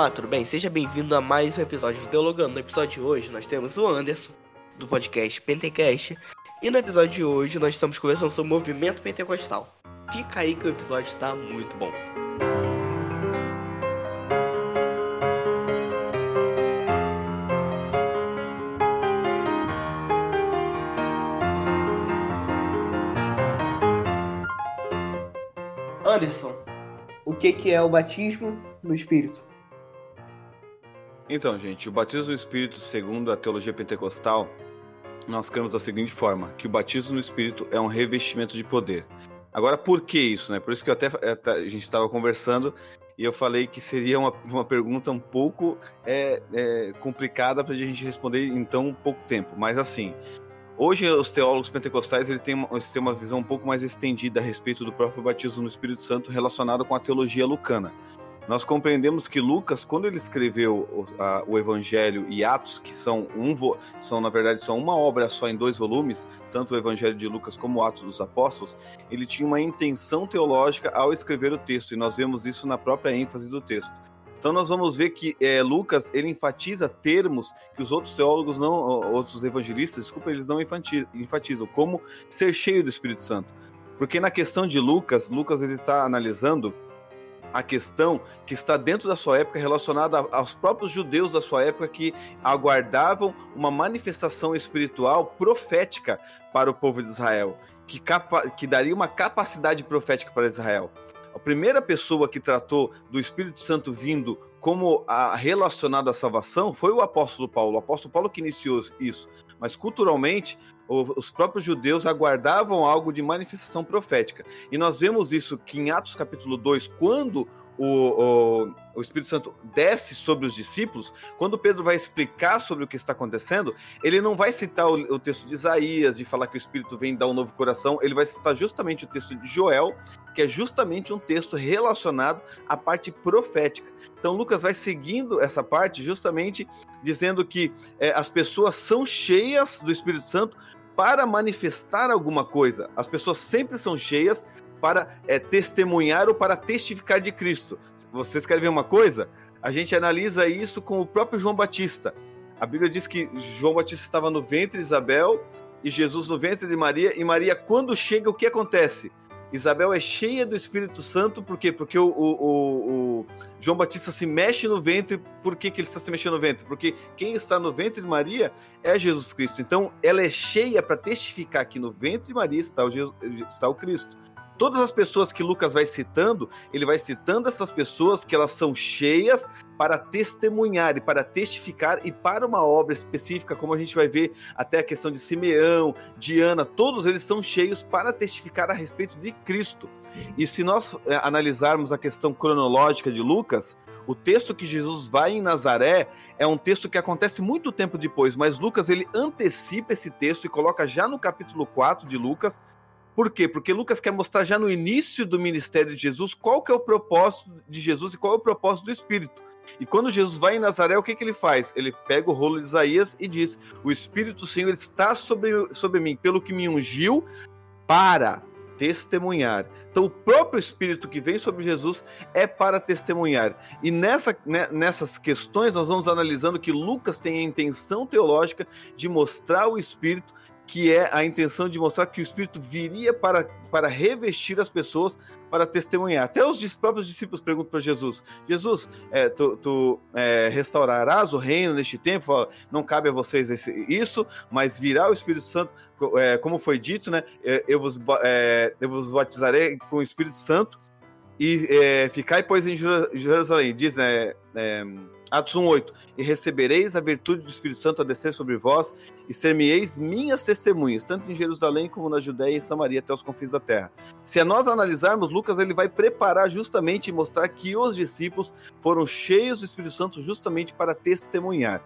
Olá, tudo bem? Seja bem-vindo a mais um episódio do Teologando. No episódio de hoje nós temos o Anderson, do podcast Pentecast, e no episódio de hoje nós estamos conversando sobre o movimento pentecostal. Fica aí que o episódio está muito bom. Anderson, o que, que é o batismo no Espírito? Então, gente, o batismo no Espírito, segundo a teologia pentecostal, nós cremos da seguinte forma: que o batismo no Espírito é um revestimento de poder. Agora, por que isso? Né? Por isso que até a gente estava conversando e eu falei que seria uma, uma pergunta um pouco é, é, complicada para a gente responder em tão pouco tempo. Mas assim, hoje os teólogos pentecostais eles têm, uma, eles têm uma visão um pouco mais estendida a respeito do próprio batismo no Espírito Santo relacionado com a teologia lucana nós compreendemos que Lucas, quando ele escreveu o, a, o Evangelho e Atos, que são um são na verdade são uma obra só em dois volumes, tanto o Evangelho de Lucas como o Atos dos Apóstolos, ele tinha uma intenção teológica ao escrever o texto e nós vemos isso na própria ênfase do texto. Então nós vamos ver que é, Lucas ele enfatiza termos que os outros teólogos não, outros evangelistas, desculpa, eles não enfatizam, como ser cheio do Espírito Santo. Porque na questão de Lucas, Lucas ele está analisando a questão que está dentro da sua época relacionada aos próprios judeus da sua época que aguardavam uma manifestação espiritual profética para o povo de Israel, que, capa que daria uma capacidade profética para Israel. A primeira pessoa que tratou do Espírito Santo vindo como a, relacionado à salvação foi o apóstolo Paulo. O apóstolo Paulo que iniciou isso. Mas culturalmente, os próprios judeus aguardavam algo de manifestação profética. E nós vemos isso que em Atos capítulo 2, quando o, o, o, Espírito Santo desce sobre os discípulos, quando Pedro vai explicar sobre o que está acontecendo, ele não vai citar o, o, texto de Isaías, de falar que o Espírito vem dar um novo coração, ele vai citar justamente o texto de Joel, que é justamente um texto relacionado à parte profética. Então, Lucas vai seguindo essa parte, justamente dizendo que é, as pessoas são cheias do Espírito Santo para manifestar alguma coisa. As pessoas sempre são cheias para é, testemunhar ou para testificar de Cristo. Vocês querem ver uma coisa? A gente analisa isso com o próprio João Batista. A Bíblia diz que João Batista estava no ventre de Isabel e Jesus no ventre de Maria. E Maria, quando chega, o que acontece? Isabel é cheia do Espírito Santo, por quê? Porque o, o, o, João Batista se mexe no ventre. Por que, que ele está se mexendo no ventre? Porque quem está no ventre de Maria é Jesus Cristo. Então, ela é cheia para testificar que no ventre de Maria está o, Jesus, está o Cristo todas as pessoas que Lucas vai citando, ele vai citando essas pessoas que elas são cheias para testemunhar e para testificar e para uma obra específica, como a gente vai ver até a questão de Simeão, de Ana, todos eles são cheios para testificar a respeito de Cristo. E se nós é, analisarmos a questão cronológica de Lucas, o texto que Jesus vai em Nazaré é um texto que acontece muito tempo depois, mas Lucas ele antecipa esse texto e coloca já no capítulo 4 de Lucas, por quê? Porque Lucas quer mostrar já no início do ministério de Jesus qual que é o propósito de Jesus e qual é o propósito do Espírito. E quando Jesus vai em Nazaré, o que, que ele faz? Ele pega o rolo de Isaías e diz: O Espírito do Senhor está sobre, sobre mim, pelo que me ungiu para testemunhar. Então, o próprio Espírito que vem sobre Jesus é para testemunhar. E nessa, né, nessas questões, nós vamos analisando que Lucas tem a intenção teológica de mostrar o Espírito que é a intenção de mostrar que o Espírito viria para, para revestir as pessoas para testemunhar. Até os próprios discípulos perguntam para Jesus: Jesus, é, tu, tu é, restaurarás o reino neste tempo? Não cabe a vocês esse, isso, mas virá o Espírito Santo, é, como foi dito, né? Eu vos, eu vos batizarei com o Espírito Santo e é, ficai, pois, em Jerusalém. Diz, né? Atos 1:8 E recebereis a virtude do Espírito Santo a descer sobre vós e ser-me-eis minhas testemunhas, tanto em Jerusalém como na Judéia e Samaria até os confins da terra. Se nós analisarmos Lucas, ele vai preparar justamente e mostrar que os discípulos foram cheios do Espírito Santo justamente para testemunhar.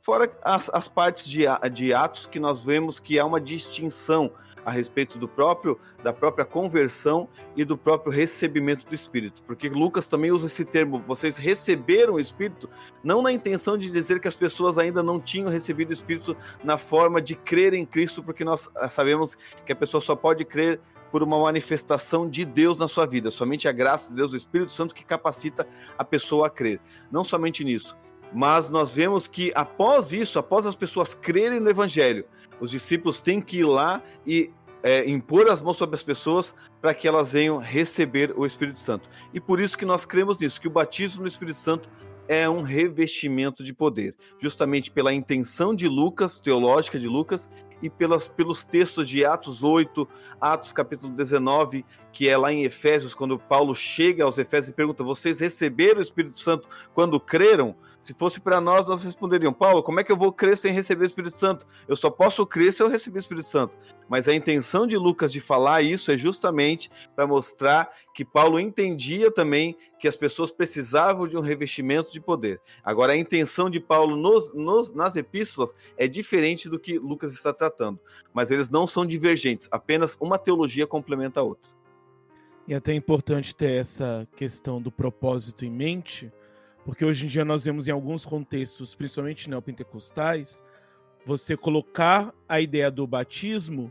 Fora as, as partes de, de Atos que nós vemos que há uma distinção a respeito do próprio da própria conversão e do próprio recebimento do Espírito, porque Lucas também usa esse termo, vocês receberam o Espírito, não na intenção de dizer que as pessoas ainda não tinham recebido o Espírito na forma de crer em Cristo, porque nós sabemos que a pessoa só pode crer por uma manifestação de Deus na sua vida. Somente a graça de Deus, o Espírito Santo, que capacita a pessoa a crer. Não somente nisso, mas nós vemos que após isso, após as pessoas crerem no Evangelho, os discípulos têm que ir lá e é, impor as mãos sobre as pessoas para que elas venham receber o Espírito Santo. E por isso que nós cremos nisso, que o batismo no Espírito Santo é um revestimento de poder, justamente pela intenção de Lucas, teológica de Lucas, e pelas, pelos textos de Atos 8, Atos capítulo 19, que é lá em Efésios, quando Paulo chega aos Efésios e pergunta: Vocês receberam o Espírito Santo quando creram? Se fosse para nós, nós responderíamos: Paulo, como é que eu vou crer sem receber o Espírito Santo? Eu só posso crer se eu receber o Espírito Santo. Mas a intenção de Lucas de falar isso é justamente para mostrar que Paulo entendia também que as pessoas precisavam de um revestimento de poder. Agora, a intenção de Paulo nos, nos, nas epístolas é diferente do que Lucas está tratando, mas eles não são divergentes, apenas uma teologia complementa a outra. E é até é importante ter essa questão do propósito em mente, porque hoje em dia nós vemos em alguns contextos, principalmente neopentecostais, você colocar a ideia do batismo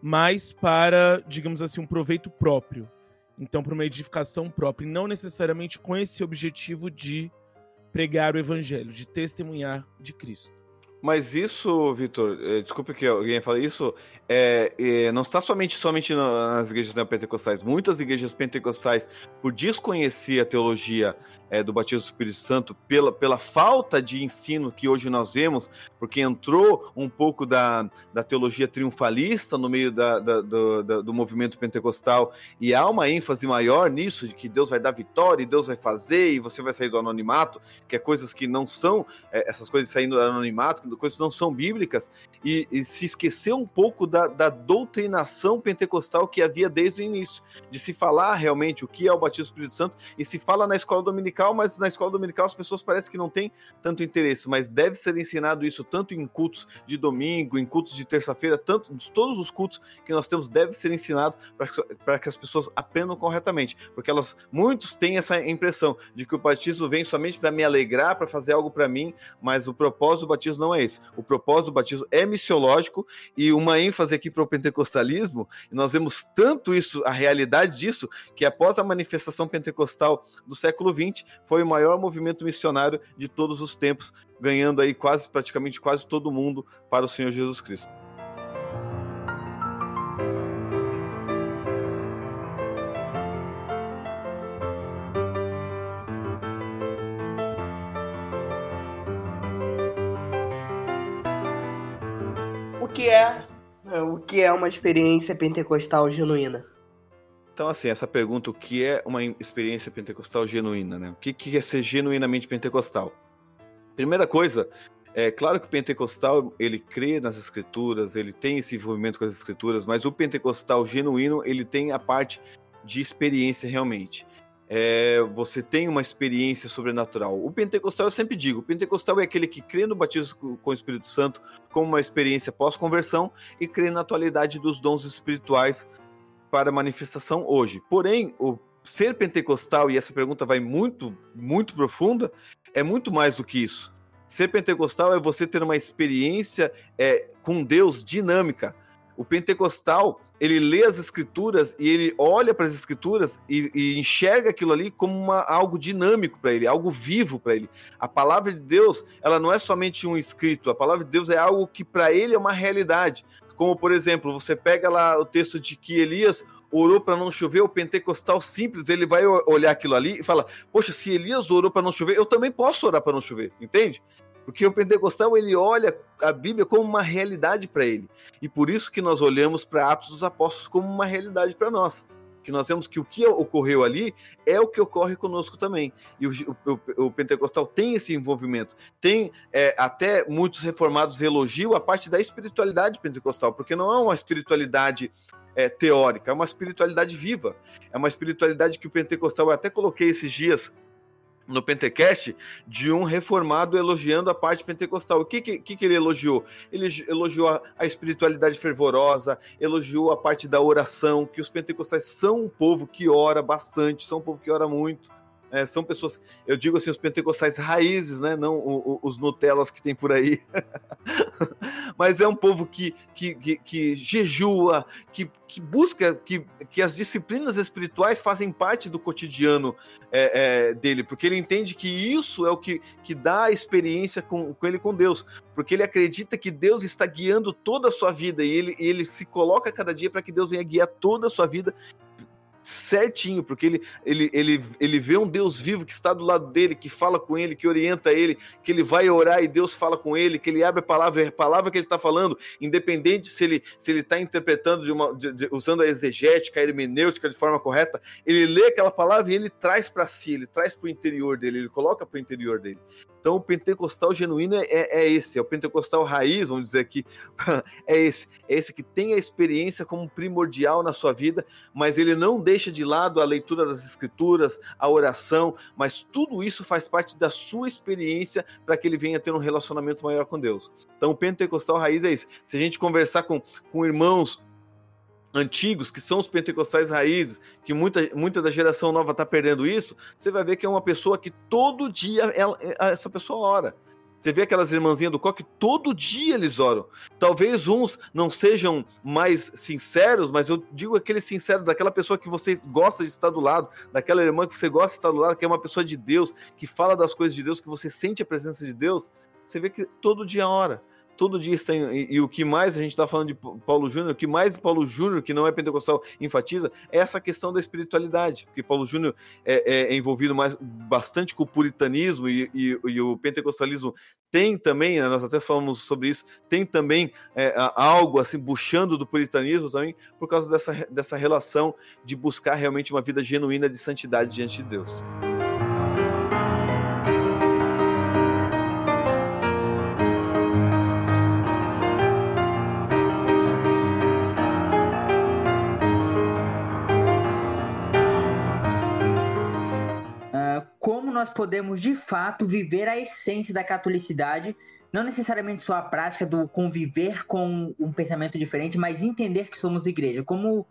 mais para, digamos assim, um proveito próprio. Então, para uma edificação própria, e não necessariamente com esse objetivo de pregar o evangelho, de testemunhar de Cristo. Mas isso, Vitor, é, desculpe que alguém fale isso, é, é, não está somente, somente nas igrejas neopentecostais. Muitas igrejas pentecostais, por desconhecer a teologia é, do batismo do Espírito Santo pela, pela falta de ensino que hoje nós vemos, porque entrou um pouco da, da teologia triunfalista no meio da, da, do, da, do movimento pentecostal e há uma ênfase maior nisso, de que Deus vai dar vitória e Deus vai fazer e você vai sair do anonimato, que é coisas que não são, é, essas coisas saindo do anonimato, coisas que não são bíblicas, e, e se esqueceu um pouco da, da doutrinação pentecostal que havia desde o início, de se falar realmente o que é o batismo do Espírito Santo e se fala na escola dominical dominical, mas na escola dominical as pessoas parecem que não têm tanto interesse, mas deve ser ensinado isso tanto em cultos de domingo, em cultos de terça-feira, tanto todos os cultos que nós temos deve ser ensinado para que as pessoas aprendam corretamente, porque elas muitos têm essa impressão de que o batismo vem somente para me alegrar, para fazer algo para mim, mas o propósito do batismo não é esse. O propósito do batismo é missiológico e uma ênfase aqui para o pentecostalismo, e nós vemos tanto isso, a realidade disso, que após a manifestação pentecostal do século XX, foi o maior movimento missionário de todos os tempos, ganhando aí quase praticamente quase todo mundo para o Senhor Jesus Cristo. O que é o que é uma experiência pentecostal genuína? Então, assim, essa pergunta, o que é uma experiência pentecostal genuína, né? O que, que é ser genuinamente pentecostal? Primeira coisa, é claro que o pentecostal, ele crê nas escrituras, ele tem esse envolvimento com as escrituras, mas o pentecostal genuíno, ele tem a parte de experiência realmente. É, você tem uma experiência sobrenatural. O pentecostal, eu sempre digo, o pentecostal é aquele que crê no batismo com o Espírito Santo como uma experiência pós-conversão e crê na atualidade dos dons espirituais para manifestação hoje. Porém, o ser pentecostal, e essa pergunta vai muito, muito profunda, é muito mais do que isso. Ser pentecostal é você ter uma experiência é, com Deus dinâmica. O pentecostal, ele lê as escrituras e ele olha para as escrituras e, e, enxerga aquilo ali como uma, algo dinâmico para ele, algo vivo para ele. A palavra de Deus, ela não é somente um escrito, a palavra de Deus é algo que para ele é uma realidade. Como, por exemplo, você pega lá o texto de que Elias orou para não chover, o pentecostal simples, ele vai olhar aquilo ali e fala: Poxa, se Elias orou para não chover, eu também posso orar para não chover, entende? Porque o pentecostal ele olha a Bíblia como uma realidade para ele. E por isso que nós olhamos para Atos dos Apóstolos como uma realidade para nós que nós vemos que o que ocorreu ali é o que ocorre conosco também. E o, o, o pentecostal tem esse envolvimento. Tem é, até muitos reformados elogiam a parte da espiritualidade pentecostal, porque não é uma espiritualidade é, teórica, é uma espiritualidade viva. É uma espiritualidade que o pentecostal, eu até coloquei esses dias no Pentecast de um reformado elogiando a parte pentecostal. O que, que, que ele elogiou? Ele elogiou a, a, espiritualidade fervorosa, elogiou a parte da oração, que os pentecostais são um povo que ora bastante, são um povo que ora muito. É, são pessoas, eu digo assim, os pentecostais raízes, né? Não o, o, os Nutellas que tem por aí. Mas é um povo que, que, que, que jejua, que, que busca que, que as disciplinas espirituais fazem parte do cotidiano é, é, dele, porque ele entende que isso é o que, que dá a experiência com, com ele com Deus, porque ele acredita que Deus está guiando toda a sua vida e ele, ele se coloca cada dia para que Deus venha guiar toda a sua vida certinho, porque ele, ele, ele, ele vê um Deus vivo que está do lado dele, que fala com ele, que orienta ele, que ele vai orar e Deus fala com ele, que ele abre a palavra, a palavra que ele está falando, independente se ele se ele está interpretando de uma, de, de, usando a exegética, a hermenêutica de forma correta, ele lê aquela palavra e ele traz para si, ele traz para o interior dele, ele coloca para o interior dele. Então, o pentecostal genuíno é, é, é, esse, é o pentecostal raiz, vamos dizer aqui, é esse. É esse que tem a experiência como primordial na sua vida, mas ele não deixa de lado a leitura das escrituras, a oração, mas tudo isso faz parte da sua experiência para que ele venha ter um relacionamento maior com Deus. Então, o pentecostal raiz é isso. Se a gente conversar com, com irmãos antigos, que são os pentecostais raízes, que muita, muita da geração nova está perdendo isso, você vai ver que é uma pessoa que todo dia ela, essa pessoa ora. Você vê aquelas irmãzinhas do coque, todo dia eles oram. Talvez uns não sejam mais sinceros, mas eu digo aquele sincero daquela pessoa que você gosta de estar do lado, daquela irmã que você gosta de estar do lado, que é uma pessoa de Deus, que fala das coisas de Deus, que você sente a presença de Deus. Você vê que todo dia ora todo dia está em, e, o que mais a gente está falando de Paulo Júnior, o que mais Paulo Júnior, que não é pentecostal, enfatiza é essa questão da espiritualidade, porque Paulo Júnior é, é, é envolvido mais, bastante com o puritanismo e, e, e, o pentecostalismo tem também, né, nós até falamos sobre isso, tem também é, algo assim, buchando do puritanismo também, por causa dessa, dessa relação de buscar realmente uma vida genuína de santidade diante de Deus. Podemos de fato viver a essência da catolicidade, não necessariamente só a prática do conviver com um pensamento diferente, mas entender que somos igreja. Como,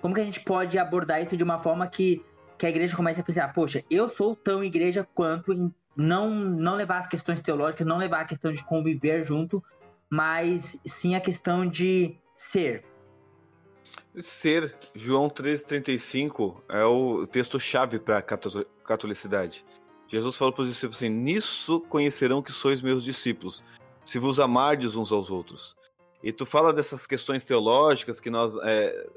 como que a gente pode abordar isso de uma forma que, que a igreja comece a pensar, poxa, eu sou tão igreja quanto em não, não levar as questões teológicas, não levar a questão de conviver junto, mas sim a questão de ser. Ser, João 13,35 é o texto-chave para a catolicidade. Jesus falou para os discípulos assim: Nisso conhecerão que sois meus discípulos, se vos amardes uns aos outros. E tu fala dessas questões teológicas que nós é,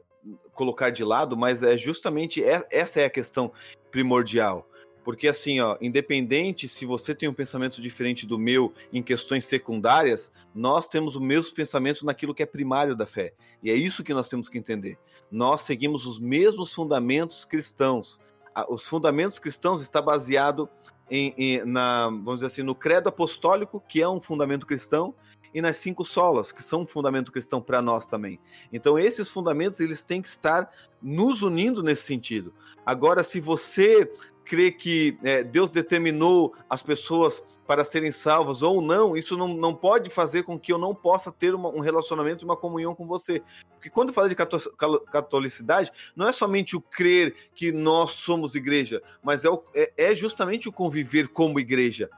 colocar de lado, mas é justamente essa é a questão primordial. Porque assim, ó, independente se você tem um pensamento diferente do meu em questões secundárias, nós temos o mesmo pensamento naquilo que é primário da fé. E é isso que nós temos que entender. Nós seguimos os mesmos fundamentos cristãos. Os fundamentos cristãos está baseado em, em, na, vamos dizer assim, no credo apostólico, que é um fundamento cristão, e nas cinco solas, que são um fundamento cristão para nós também. Então, esses fundamentos eles têm que estar nos unindo nesse sentido. Agora, se você crê que é, Deus determinou as pessoas para serem salvas ou não, isso não, não pode fazer com que eu não possa ter uma, um relacionamento e uma comunhão com você. Porque quando fala de catolicidade, não é somente o crer que nós somos igreja, mas é, o, é, é justamente o conviver como igreja.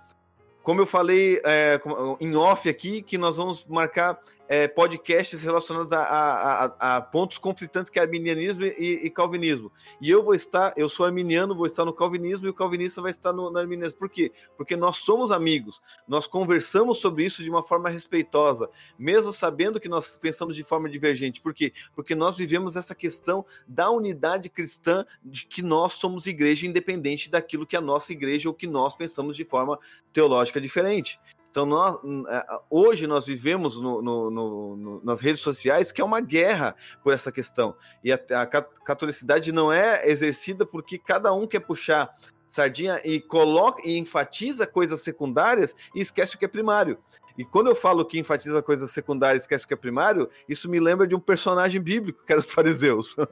Como eu falei é, em off aqui, que nós vamos marcar é, podcasts relacionados a, a, a, a, pontos conflitantes que é arminianismo e, e, calvinismo. E eu vou estar, eu sou arminiano, vou estar no calvinismo e o calvinista vai estar no, no arminianismo. Por quê? Porque nós somos amigos, nós conversamos sobre isso de uma forma respeitosa, mesmo sabendo que nós pensamos de forma divergente. Por quê? Porque nós vivemos essa questão da unidade cristã de que nós somos igreja independente daquilo que a nossa igreja ou que nós pensamos de forma teológica diferente. Então, nós, é, hoje nós vivemos no, no, no, nas redes sociais que é uma guerra por essa questão. E a, a catolicidade não é exercida porque cada um quer puxar sardinha e coloca e enfatiza coisas secundárias e esquece o que é primário. E quando eu falo que enfatiza coisas secundárias e esquece o que é primário, isso me lembra de um personagem bíblico, que eram os fariseus.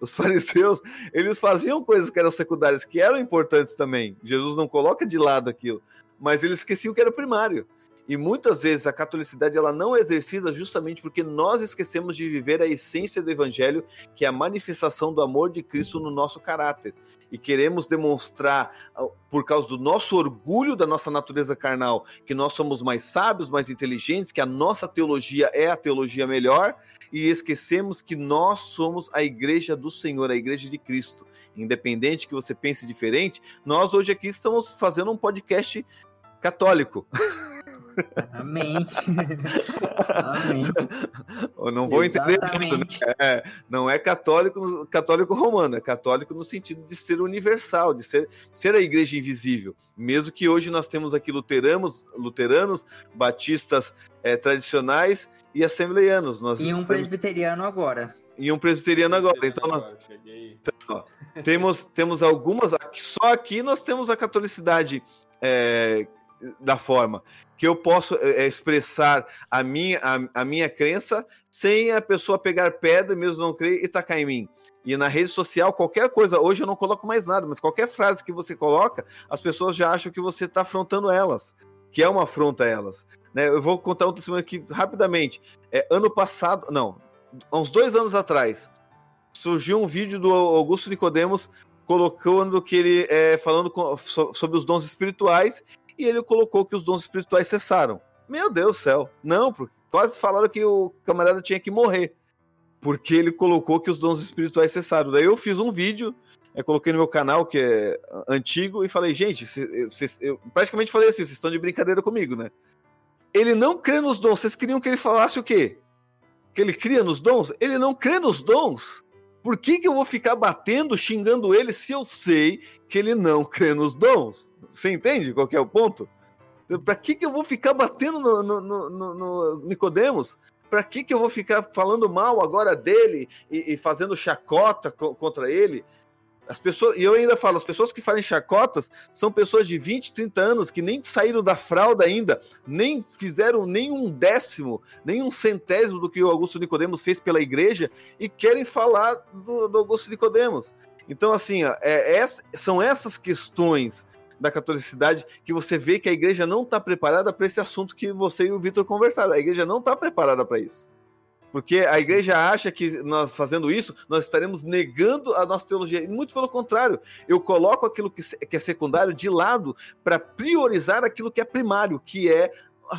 Os fariseus, eles faziam coisas que eram secundárias, que eram importantes também. Jesus não coloca de lado aquilo mas eles esqueciam que era primário. E muitas vezes a catolicidade ela não é exercida justamente porque nós esquecemos de viver a essência do evangelho, que é a manifestação do amor de Cristo no nosso caráter. E queremos demonstrar, ah, por causa do nosso orgulho da nossa natureza carnal, que nós somos mais sábios, mais inteligentes, que a nossa teologia é a teologia melhor, e esquecemos que nós somos a igreja do Senhor, a igreja de Cristo. Independente que você pense diferente, nós hoje aqui estamos fazendo um podcast católico. Amém. Amém. Eu não vou entender tudo, né? é, não é católico, católico romano, é católico no sentido de ser universal, de ser, ser a igreja invisível. Mesmo que hoje nós temos aqui luteranos, luteranos batistas é, tradicionais e assembleianos. Nós e um temos... presbiteriano agora. E um presbiteriano agora. Então, nós... Então, ó, temos, temos algumas. Só aqui nós temos a catolicidade é, da forma que eu posso é, expressar a minha, a, a, minha crença sem a pessoa pegar pedra, mesmo não crer, e tacar em mim. E na rede social, qualquer coisa, hoje eu não coloco mais nada, mas qualquer frase que você coloca, as pessoas já acham que você está afrontando elas, que é uma afronta a elas. Né? Eu vou contar um testemunho aqui rapidamente. É, ano passado, não, há uns dois anos atrás, surgiu um vídeo do Augusto Nicodemos colocando que ele é, falando com, so, sobre os dons espirituais e ele colocou que os dons espirituais cessaram. Meu Deus do céu, não, quase falaram que o camarada tinha que morrer, porque ele colocou que os dons espirituais cessaram. Daí eu fiz um vídeo, eu coloquei no meu canal, que é antigo, e falei, gente, eu praticamente falei assim, vocês estão de brincadeira comigo, né? Ele não crê nos dons, vocês queriam que ele falasse o quê? Que ele cria nos dons? Ele não crê nos dons. Por que, que eu vou ficar batendo, xingando ele, se eu sei que ele não crê nos dons? Você entende qual é o ponto? Para que, que eu vou ficar batendo no, no, no, no Nicodemos? Para que, que eu vou ficar falando mal agora dele e, e fazendo chacota co contra ele? As pessoas, e eu ainda falo, as pessoas que fazem chacotas são pessoas de 20, 30 anos que nem saíram da fralda ainda, nem fizeram nem um décimo, nem um centésimo do que o Augusto Nicodemos fez pela igreja e querem falar do, do Augusto Nicodemos. Então, assim, ó, é, é, são essas questões da catolicidade que você vê que a igreja não está preparada para esse assunto que você e o Vitor conversaram. A igreja não está preparada para isso. Porque a igreja acha que nós fazendo isso, nós estaremos negando a nossa teologia. E muito pelo contrário, eu coloco aquilo que é secundário de lado para priorizar aquilo que é primário, que é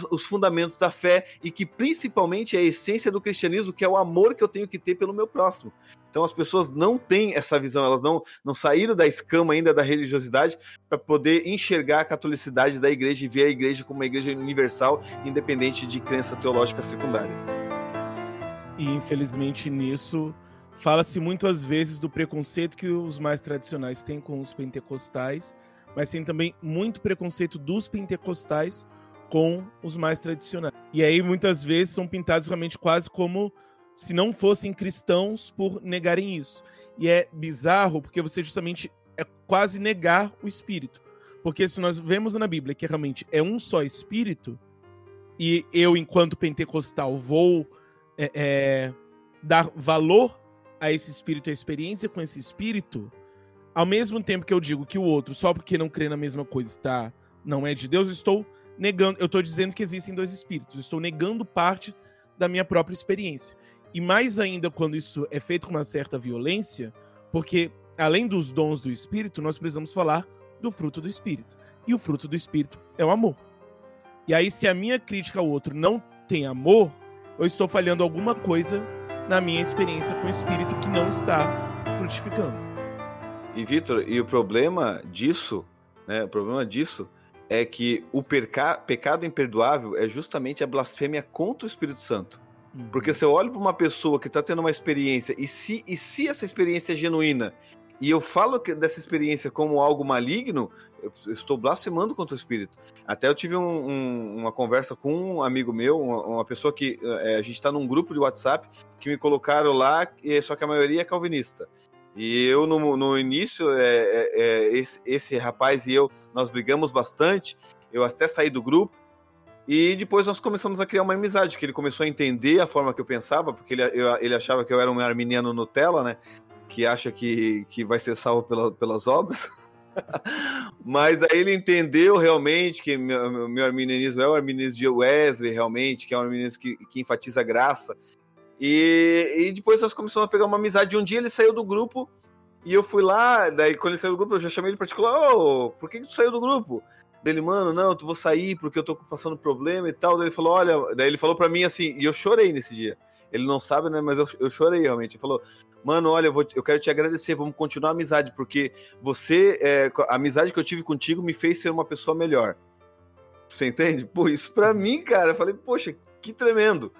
os fundamentos da fé e que principalmente é a essência do cristianismo, que é o amor que eu tenho que ter pelo meu próximo. Então as pessoas não têm essa visão, elas não, não saíram da escama ainda da religiosidade para poder enxergar a catolicidade da igreja e ver a igreja como uma igreja universal, independente de crença teológica secundária. E infelizmente nisso fala-se muitas vezes do preconceito que os mais tradicionais têm com os pentecostais, mas tem também muito preconceito dos pentecostais com os mais tradicionais. E aí muitas vezes são pintados realmente quase como se não fossem cristãos por negarem isso. E é bizarro porque você justamente é quase negar o espírito. Porque se nós vemos na Bíblia que realmente é um só espírito, e eu, enquanto pentecostal, vou é, é, dar valor a esse espírito, a experiência com esse espírito, ao mesmo tempo que eu digo que o outro, só porque não crê na mesma coisa, está, não é de Deus, estou negando, eu estou dizendo que existem dois espíritos, estou negando parte da minha própria experiência. E mais ainda quando isso é feito com uma certa violência, porque além dos dons do espírito, nós precisamos falar do fruto do espírito. E o fruto do espírito é o amor. E aí, se a minha crítica ao outro não tem amor, eu estou falhando alguma coisa na minha experiência com o espírito que não está frutificando. E Vitor, e o problema disso, né? O problema disso é que o perca... pecado imperdoável é justamente a blasfêmia contra o Espírito Santo. Uhum. Porque você olha para uma pessoa que está tendo uma experiência, e se, e se essa experiência é genuína, e eu falo dessa experiência como algo maligno, eu estou blasfemando contra o Espírito. Até eu tive um, um, uma conversa com um amigo meu, uma, uma pessoa que é, a gente está num grupo de WhatsApp que me colocaram lá, só que a maioria é calvinista. E eu, no, no início, é, é, é, esse, esse rapaz e eu, nós brigamos bastante. Eu até saí do grupo. E depois nós começamos a criar uma amizade, que ele começou a entender a forma que eu pensava, porque ele, eu, ele achava que eu era um arminiano Nutella, né? Que acha que, que vai ser salvo pela, pelas obras. Mas aí ele entendeu realmente que meu, meu arminianismo é o arminianismo de Wesley, realmente, que é um arminianismo que, que enfatiza a graça. E, e depois nós começamos a pegar uma amizade. Um dia ele saiu do grupo e eu fui lá, daí quando ele saiu do grupo, eu já chamei ele particular, ô, oh, por que, que tu saiu do grupo? Dele, mano, não, tu vou sair porque eu tô passando problema e tal. Daí ele falou, olha, daí ele falou para mim assim, e eu chorei nesse dia. Ele não sabe, né? Mas eu, eu chorei realmente. Ele falou, mano, olha, eu, vou, eu quero te agradecer, vamos continuar a amizade, porque você, é, a amizade que eu tive contigo me fez ser uma pessoa melhor. Você entende? Pô, isso pra mim, cara, eu falei, poxa, que tremendo.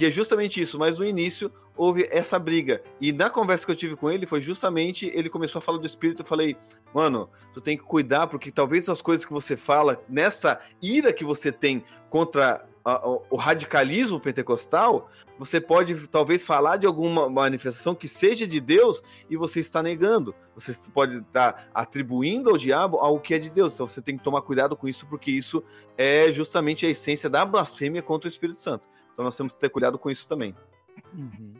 Que é justamente isso, mas no início houve essa briga. E na conversa que eu tive com ele, foi justamente ele começou a falar do espírito. Eu falei, mano, tu tem que cuidar, porque talvez as coisas que você fala, nessa ira que você tem contra a, o radicalismo pentecostal, você pode talvez falar de alguma manifestação que seja de Deus e você está negando. Você pode estar atribuindo ao diabo algo que é de Deus. Então você tem que tomar cuidado com isso, porque isso é justamente a essência da blasfêmia contra o Espírito Santo. Então nós temos que ter cuidado com isso também. Uhum.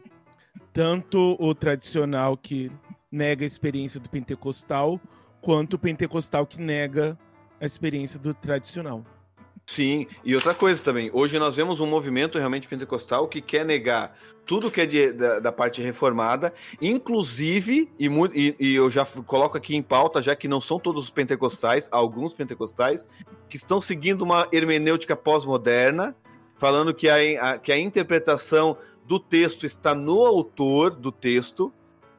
Tanto o tradicional que nega a experiência do pentecostal, quanto o pentecostal que nega a experiência do tradicional. Sim, e outra coisa também, hoje nós vemos um movimento realmente pentecostal que quer negar tudo que é de, da, da, parte reformada, inclusive, e, e, e, eu já coloco aqui em pauta, já que não são todos os pentecostais, alguns pentecostais, que estão seguindo uma hermenêutica pós-moderna, falando que a, a, que a interpretação do texto está no autor do texto,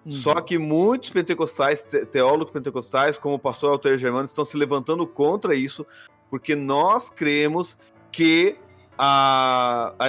uhum. só que muitos pentecostais, teólogos pentecostais, como o pastor Alter Germano, estão se levantando contra isso, porque nós cremos que a, a,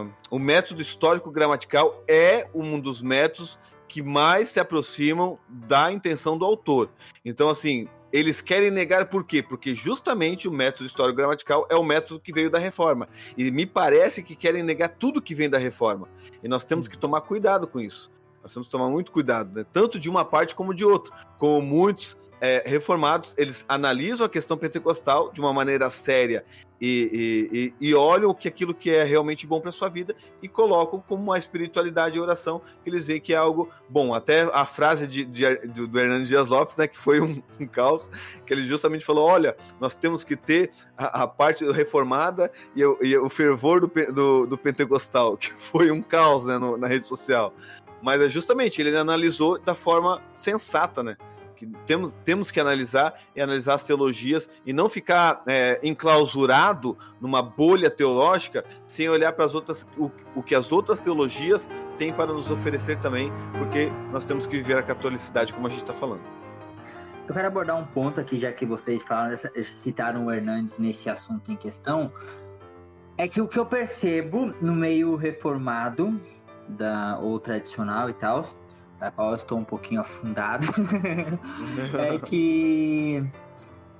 a, o método histórico gramatical é um dos métodos que mais se aproximam da intenção do autor. Então, assim, eles querem negar por quê? Porque justamente o método histórico gramatical é o método que veio da reforma. E me parece que querem negar tudo que vem da reforma. E nós temos que tomar cuidado com isso. Nós temos que tomar muito cuidado, né? tanto de uma parte como de outra. Como muitos é, reformados, eles analisam a questão pentecostal de uma maneira séria e, e, e, olham o que aquilo que é realmente bom para sua vida e colocam como uma espiritualidade e oração que eles veem que é algo bom. Até a frase de, de, do Hernandes Dias Lopes, né, que foi um, um, caos, que ele justamente falou: olha, nós temos que ter a, a parte reformada e, o, e o fervor do, do, do, pentecostal, que foi um caos né, no, na rede social. Mas é justamente, ele analisou da forma sensata, né? Que temos, temos que analisar e analisar as teologias e não ficar é, enclausurado numa bolha teológica sem olhar para as outras o, o que as outras teologias têm para nos oferecer também, porque nós temos que viver a catolicidade como a gente está falando. Eu quero abordar um ponto aqui, já que vocês falaram, citaram o Hernandes nesse assunto em questão, é que o que eu percebo no meio reformado da ou tradicional e tal, da qual eu estou um pouquinho afundado, é que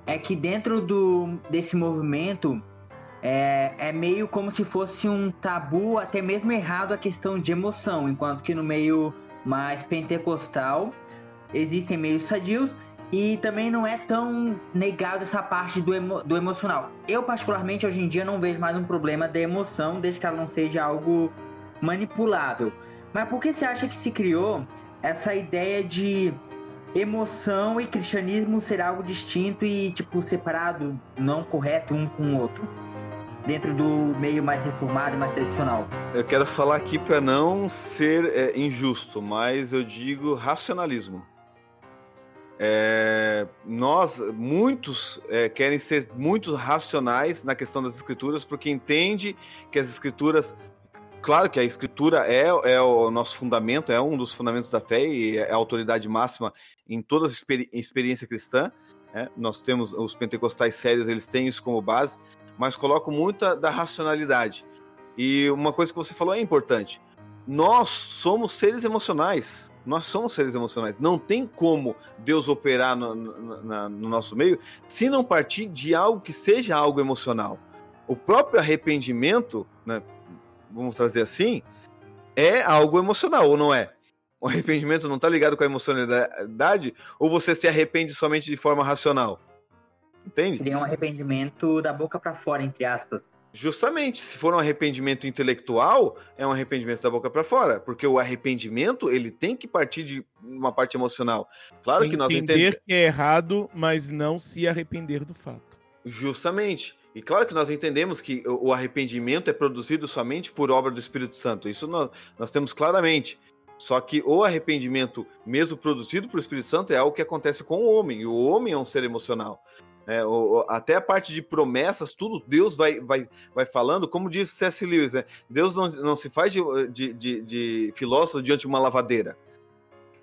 é que dentro do, desse movimento é, é meio como se fosse um tabu, até mesmo errado, a questão de emoção, enquanto que no meio mais pentecostal existem meios sadios e também não é tão negado essa parte do, emo, do emocional. Eu, particularmente, hoje em dia não vejo mais um problema da emoção, desde que ela não seja algo manipulável. Mas por que você acha que se criou essa ideia de emoção e cristianismo ser algo distinto e tipo separado, não correto um com o outro? Dentro do meio mais reformado e mais tradicional. Eu quero falar aqui para não ser é, injusto, mas eu digo racionalismo. É, nós, muitos, é, querem ser muito racionais na questão das escrituras, porque entende que as escrituras claro que a escritura é, é o nosso fundamento, é um dos fundamentos da fé e é a autoridade máxima em toda a experi experiência cristã. Né? Nós temos os pentecostais sérios, eles têm isso como base, mas colocam muita da racionalidade. E uma coisa que você falou é importante. Nós somos seres emocionais. Nós somos seres emocionais. Não tem como Deus operar no, no, no nosso meio se não partir de algo que seja algo emocional. O próprio arrependimento, né, vamos trazer assim, é algo emocional, ou não é? O arrependimento não está ligado com a emocionalidade, ou você se arrepende somente de forma racional? Entende? Seria um arrependimento da boca para fora, entre aspas. Justamente, se for um arrependimento intelectual, é um arrependimento da boca para fora, porque o arrependimento ele tem que partir de uma parte emocional. Claro que nós Entender entendemos. que é errado, mas não se arrepender do fato. Justamente. E claro que nós entendemos que o arrependimento é produzido somente por obra do Espírito Santo. Isso nós, nós temos claramente. Só que o arrependimento, mesmo produzido pelo Espírito Santo, é algo que acontece com o homem. O homem é um ser emocional. O- o- até a parte de promessas, tudo Deus vai, vai, vai falando, como diz C.S. Lewis, né? Deus não, não se faz de, de, de, de filósofo diante de uma lavadeira.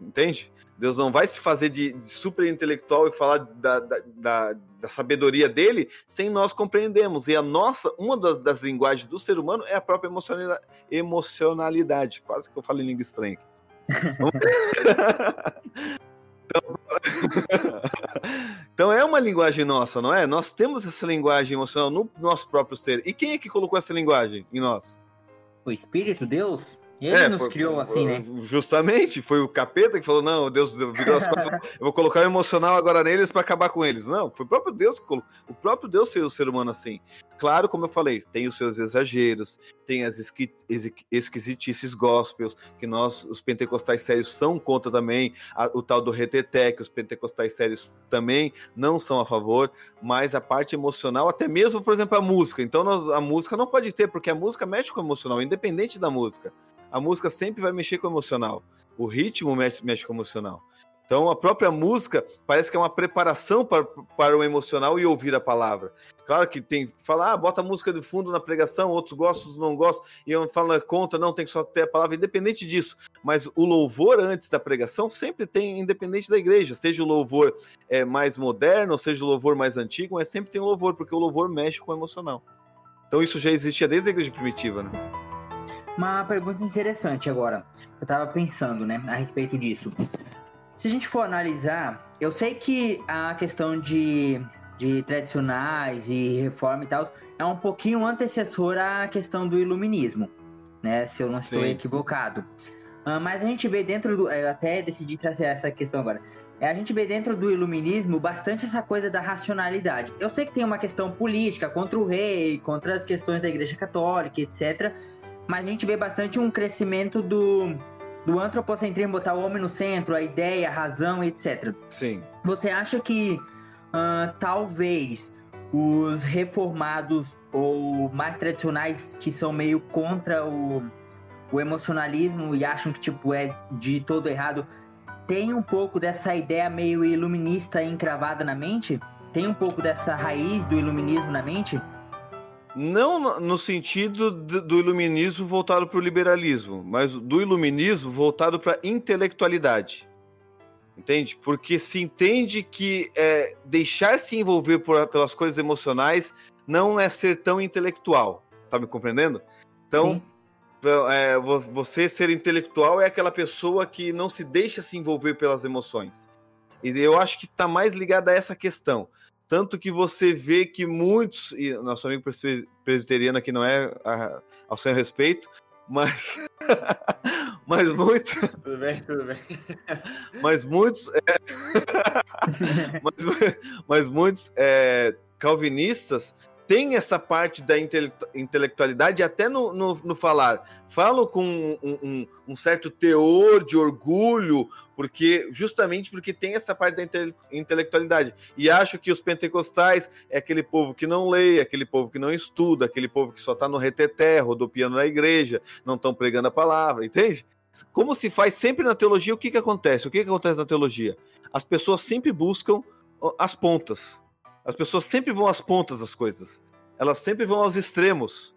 Entende? Deus não vai se fazer de, de super intelectual e falar da, da, da, da sabedoria dele sem nós compreendermos. E a nossa, uma das, das linguagens do ser humano é a própria emocionalidade. Quase que eu falo em língua estranha. Então, então é uma linguagem nossa, não é? Nós temos essa linguagem emocional no nosso próprio ser. E quem é que colocou essa linguagem em nós? O Espírito, Deus, ele É, nos foi- criou assim, né? Justamente, foi o capeta que falou: não, Deus virou as costas, eu vou colocar o emocional agora neles para acabar com eles. Não, foi o próprio Deus que colocou. O próprio Deus fez o ser humano assim. Claro, como eu falei, tem os seus exageros, tem as esqui- esquisitices gospels, que nós, os pentecostais sérios, são contra também, a- o tal do reteté, que os pentecostais sérios também não são a favor, mas a parte emocional, até mesmo, por exemplo, a música. Então, nós- a música não pode ter, porque a música mexe com o emocional, independente da música a música sempre vai mexer com o emocional. O ritmo mexe, mexe com o emocional. Então, a própria música parece que é uma preparação para, para o emocional e ouvir a palavra. Claro que tem falar, ah, bota a música de fundo na pregação, outros gostam, outros não gostam, e eu falo contra, não, tem que só ter a palavra, independente disso. Mas o louvor antes da pregação sempre tem, independente da igreja, seja o louvor é, mais moderno, seja o louvor mais antigo, mas sempre tem o louvor, porque o louvor mexe com o emocional. Então, isso já existia desde a igreja primitiva, né? Uma pergunta interessante agora. Eu tava pensando, né, a respeito disso. Se a gente for analisar, eu sei que a questão de, de tradicionais e reforma e tal é um pouquinho antecessora à questão do iluminismo, né? Se eu não estou Sim. equivocado. Ah, mas a gente vê dentro do. Eu até decidi trazer essa questão agora. É, a gente vê dentro do iluminismo bastante essa coisa da racionalidade. Eu sei que tem uma questão política contra o rei, contra as questões da igreja católica, etc. Mas a gente vê bastante um crescimento do, do antropocentrismo, botar o homem no centro, a ideia, a razão, etc. Sim. Você acha que ah, talvez os reformados ou mais tradicionais que são meio contra o, o emocionalismo e acham que tipo é de todo errado, tem um pouco dessa ideia meio iluminista encravada na mente? Tem um pouco dessa raiz do iluminismo na mente? Não no- sentido do iluminismo voltado para o liberalismo, mas do iluminismo voltado para a intelectualidade. Entende? Porque se entende que é, deixar se envolver por- pelas coisas emocionais não é ser tão intelectual. Tá me compreendendo? Então, Sim. é, vo- você ser intelectual é aquela pessoa que não se deixa se envolver pelas emoções. E eu acho que está mais ligado a essa questão. Tanto que você vê que muitos, e nosso amigo presbi- presbiteriano aqui não é a- ao seu respeito, mas, mas muitos, Tudo bem, tudo bem. mas muitos, é, mas, mas muitos é, calvinistas têm essa parte da intele- intelectualidade até no, no, no falar. Falam com um, um- um certo teor de orgulho, porque justamente porque tem essa parte da inte- intelectualidade. E acho que os pentecostais é aquele povo que não lê, aquele povo que não estuda, aquele povo que só está no reteté, rodopiando na igreja, não estão pregando a palavra, entende? Como se faz sempre na teologia, o que, que acontece? O que, que acontece na teologia? As pessoas sempre buscam as pontas. As pessoas sempre vão às pontas das coisas. Elas sempre vão aos extremos.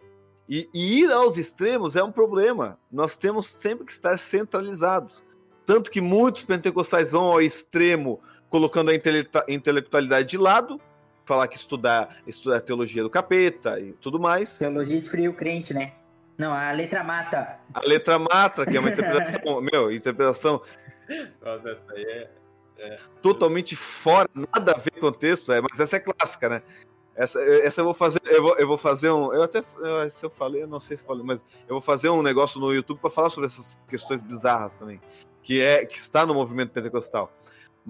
E, e ir aos extremos é um problema. Nós temos sempre que estar centralizados. Tanto que muitos pentecostais vão ao extremo, colocando a intele- intelectualidade de lado, falar que estudar, estudar a teologia do capeta e tudo mais. Teologia esfria o crente, né? Não, a letra mata. A letra matra, que é uma interpretação, meu, interpretação Nossa, essa aí é. Totalmente fora, nada a ver com o texto, é, mas essa é clássica, né? Essa, essa eu vou fazer, eu vou, eu vou fazer um, eu até, eu, se eu falei, eu não sei se falei, mas eu vou fazer um negócio no YouTube para falar sobre essas questões bizarras também, que é que está no movimento pentecostal.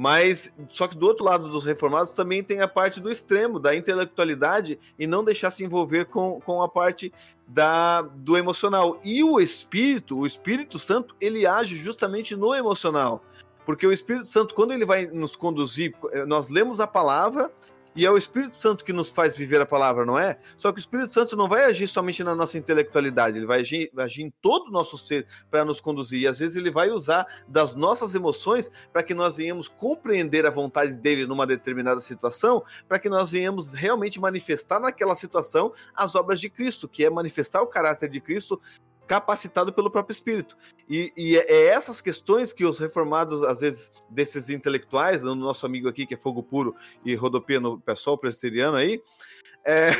Mas, só que do outro lado dos reformados também tem a parte do extremo, da intelectualidade e não deixar se envolver com, com a parte da, do emocional. E o Espírito, o Espírito Santo, ele age justamente no emocional. Porque o Espírito Santo, quando ele vai nos conduzir, nós lemos a palavra e é o Espírito Santo que nos faz viver a palavra, não é? Só que o Espírito Santo não vai agir somente na nossa intelectualidade, ele vai agir, vai agir em todo o nosso ser para nos conduzir. E às vezes ele vai usar das nossas emoções para que nós venhamos compreender a vontade dele numa determinada situação, para que nós venhamos realmente manifestar naquela situação as obras de Cristo, que é manifestar o caráter de Cristo capacitado pelo próprio espírito. E, e, é, é essas questões que os reformados, às vezes, desses intelectuais, o nosso amigo aqui, que é fogo puro e rodopia no pessoal presbiteriano aí, é...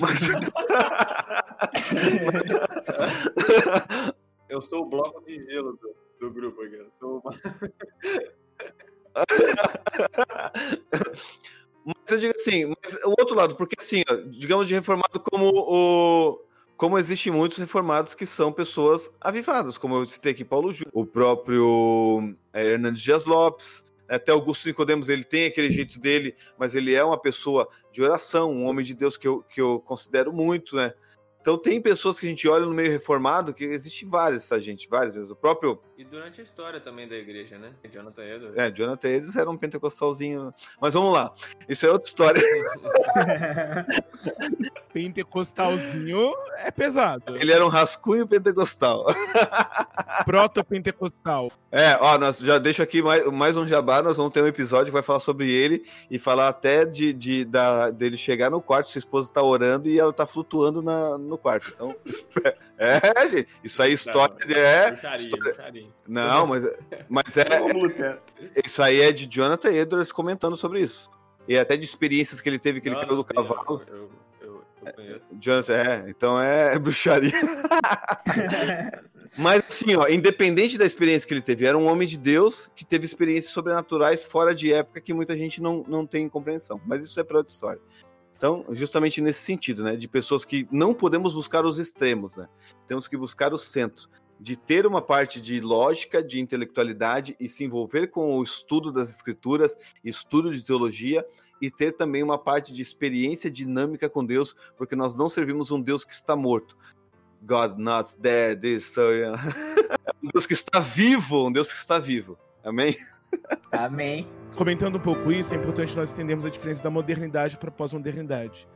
Mas... Eu sou o bloco de gelo do, do grupo aqui. Eu sou uma... mas eu digo assim, mas o outro lado, porque assim, ó, digamos de reformado como o como existem muitos reformados que são pessoas avivadas, como eu citei aqui Paulo Júnior, o próprio é, Hernandes Dias Lopes, até Augusto Nicodemos, ele tem aquele jeito dele, mas ele é uma pessoa de oração, um homem de Deus que eu, que eu considero muito, né? Então tem pessoas que a gente olha no meio reformado, que existe várias, tá, gente? Várias vezes. O próprio. E durante a história também da igreja, né? Jonathan Edwards. É, Jonathan Edwards era um pentecostalzinho. Mas vamos lá. Isso é outra história. pentecostalzinho é pesado. Ele era um rascunho pentecostal. Proto-pentecostal. É, ó, nós já deixo aqui mais, mais um jabá. Nós vamos ter um episódio que vai falar sobre ele e falar até de, de da, dele chegar no quarto, sua esposa tá orando e ela tá flutuando na no quarto. Então, é, gente, isso aí história não, é. História... Não, mas, mas é. isso aí é de Jonathan Edwards comentando sobre isso. E até de experiências que ele teve que não, ele caiu do cavalo. Eu, eu, eu conheço. Jonathan, é, então é bruxaria. Mas assim, ó, independente da experiência que ele teve, era um homem de Deus que teve experiências sobrenaturais fora de época que muita gente não, não tem compreensão. Mas isso é para outra história. Então, justamente nesse sentido, né, de pessoas que não podemos buscar os extremos, né? Temos que buscar o centro, de ter uma parte de lógica, de intelectualidade e se envolver com o estudo das escrituras, estudo de teologia e ter também uma parte de experiência dinâmica com Deus, porque nós não servimos um Deus que está morto. God not dead, so... é um Deus que está vivo, um Deus que está vivo. Amém? Amém. Comentando um pouco isso, é importante nós entendermos a diferença da modernidade para a pós-modernidade.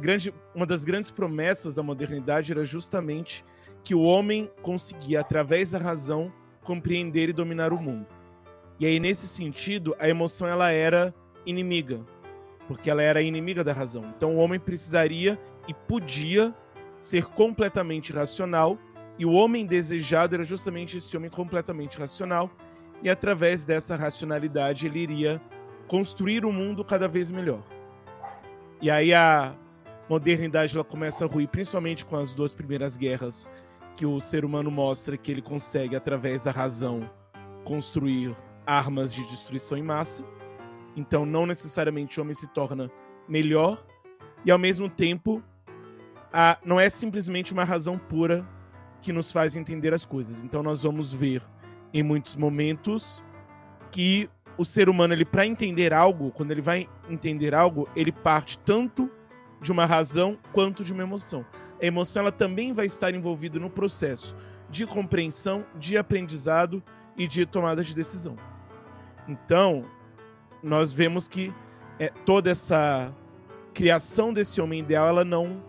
Grande, uma das grandes promessas da modernidade era justamente que o homem conseguia, através da razão, compreender e dominar o mundo. E aí, nesse sentido, a emoção ela era inimiga, porque ela era inimiga da razão. Então, o homem precisaria e podia ser completamente racional, e o homem desejado era justamente esse homem completamente racional, e através dessa racionalidade ele iria construir um mundo cada vez melhor. E aí a modernidade ela começa a ruir, principalmente com as duas primeiras guerras, que o ser humano mostra que ele consegue, através da razão, construir armas de destruição em massa. Então, não necessariamente o homem se torna melhor, e ao mesmo tempo, a, não é simplesmente uma razão pura que nos faz entender as coisas. Então, nós vamos ver em muitos momentos que o ser humano, ele para entender algo, quando ele vai entender algo, ele parte tanto de uma razão quanto de uma emoção. A emoção ela também vai estar envolvida no processo de compreensão, de aprendizado e de tomada de decisão. Então, nós vemos que é, toda essa criação desse homem ideal, ela não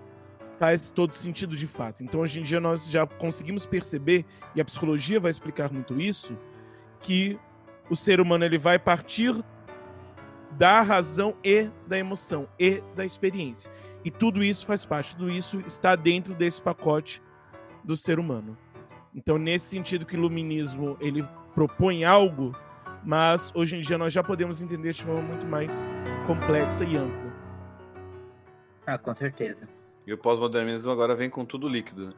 faz todo sentido de fato. Então, hoje em dia, nós já conseguimos perceber, e a psicologia vai explicar muito isso, que o ser humano ele vai partir da razão e da emoção e da experiência. E tudo isso faz parte, tudo isso está dentro desse pacote do ser humano. Então, nesse sentido que o iluminismo ele propõe algo, mas hoje em dia nós já podemos entender de forma muito mais complexa e ampla. Ah, com certeza. E o pós-modernismo agora vem com tudo líquido. Né?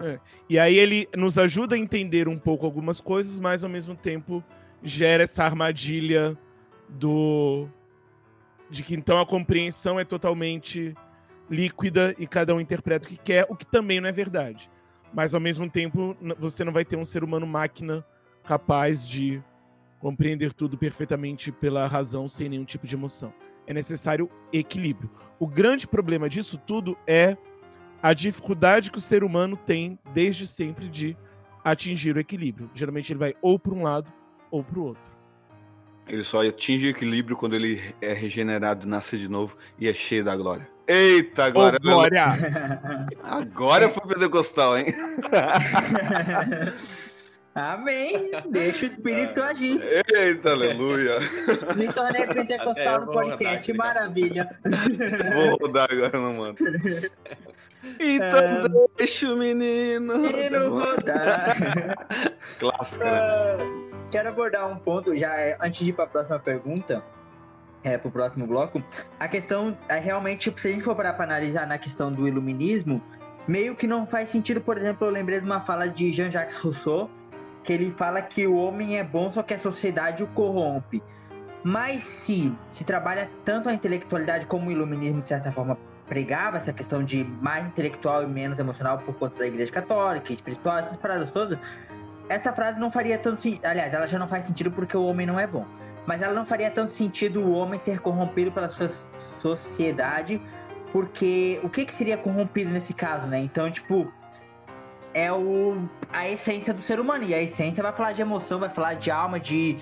é. E aí ele nos ajuda a entender um pouco algumas coisas, mas ao mesmo tempo gera essa armadilha do de que então a compreensão é totalmente líquida e cada um interpreta o que quer, o que também não é verdade. Mas ao mesmo tempo você não vai ter um ser humano máquina capaz de compreender tudo perfeitamente pela razão sem nenhum tipo de emoção. É necessário equilíbrio. O grande problema disso tudo é a dificuldade que o ser humano tem desde sempre de atingir o equilíbrio. Geralmente ele vai ou para um lado ou para o outro. Ele só atinge o equilíbrio quando ele é regenerado, nasce de novo e é cheio da glória. Eita, glória! Ô, glória! Agora foi pentecostal, hein? Amém. Deixa o Espírito agir. Eita, aleluia. Me tornei pentecostal É, no vou podcast. rodar aqui. Maravilha. Vou rodar agora, não mano. Então deixa o menino. Quero rodar. Clássica, né? Ah, Quero abordar um ponto, já é, antes de ir para a próxima pergunta, é, para o próximo bloco. A questão é realmente, se a gente for parar para analisar na questão do iluminismo, meio que não faz sentido, por exemplo, eu lembrei de uma fala de Jean-Jacques Rousseau, que ele fala que o homem é bom, só que a sociedade o corrompe. Mas se se trabalha tanto a intelectualidade como o iluminismo, de certa forma, pregava essa questão de mais intelectual e menos emocional por conta da igreja católica, espiritual, essas paradas todas, essa frase não faria tanto sentido. Aliás, ela já não faz sentido porque o homem não é bom. Mas ela não faria tanto sentido o homem ser corrompido pela sua sociedade, porque o que, que seria corrompido nesse caso, né? Então, tipo, é o, a essência do ser humano. E a essência vai falar de emoção, vai falar de alma, de.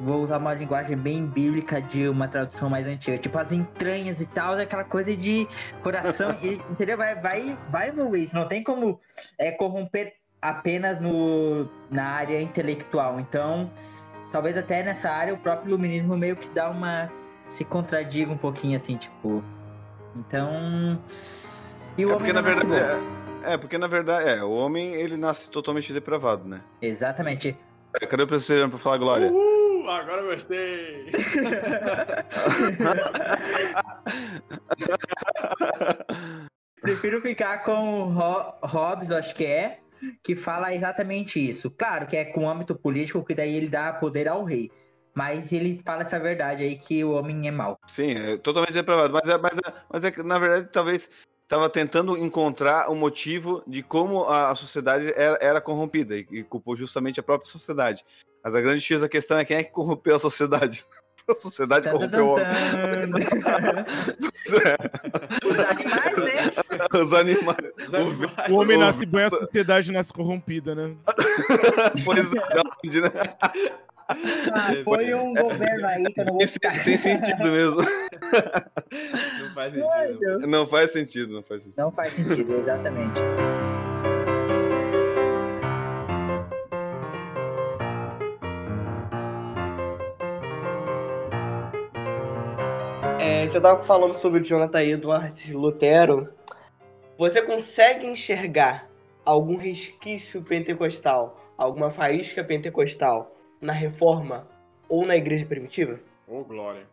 Vou usar uma linguagem bem bíblica de uma tradução mais antiga. Tipo, as entranhas e tal, aquela coisa de coração. e, entendeu? Vai, vai, vai evoluir. Isso não tem como é, corromper apenas no, na área intelectual. Então, talvez até nessa área o próprio iluminismo meio que dá uma. se contradiga um pouquinho, assim, tipo. Então. E o É porque na verdade. É, é, porque na verdade, é, o homem ele nasce totalmente depravado, né? Exatamente. É, Cadê o presbiteriano pra falar glória? Uhul, agora eu gostei. Prefiro ficar com o Ro- Hobbes, eu acho que é, que fala exatamente isso. Claro que é com o âmbito político, que daí ele dá poder ao rei. Mas ele fala essa verdade aí que o homem é mau. Sim, é totalmente depravado. Mas é, mas é, mas é que, na verdade, talvez estava tentando encontrar o motivo de como a, a sociedade era, era corrompida e, e culpou justamente a própria sociedade. Mas a grande X da questão é quem é que corrompeu a sociedade. A sociedade corrompeu o homem. Os animais, né? Os animais. O homem nasce bom e a sociedade nasce corrompida, né? Pois é, onde, né? Ah, foi um governo aí que eu não vou sem, sem sentido mesmo. Não faz sentido. Não faz sentido, não faz sentido. Não faz sentido, exatamente. É, você tava falando sobre o Jonathan Edwards Lutero. Você consegue enxergar algum resquício pentecostal, alguma faísca pentecostal na reforma ou na igreja primitiva? Ô, glória.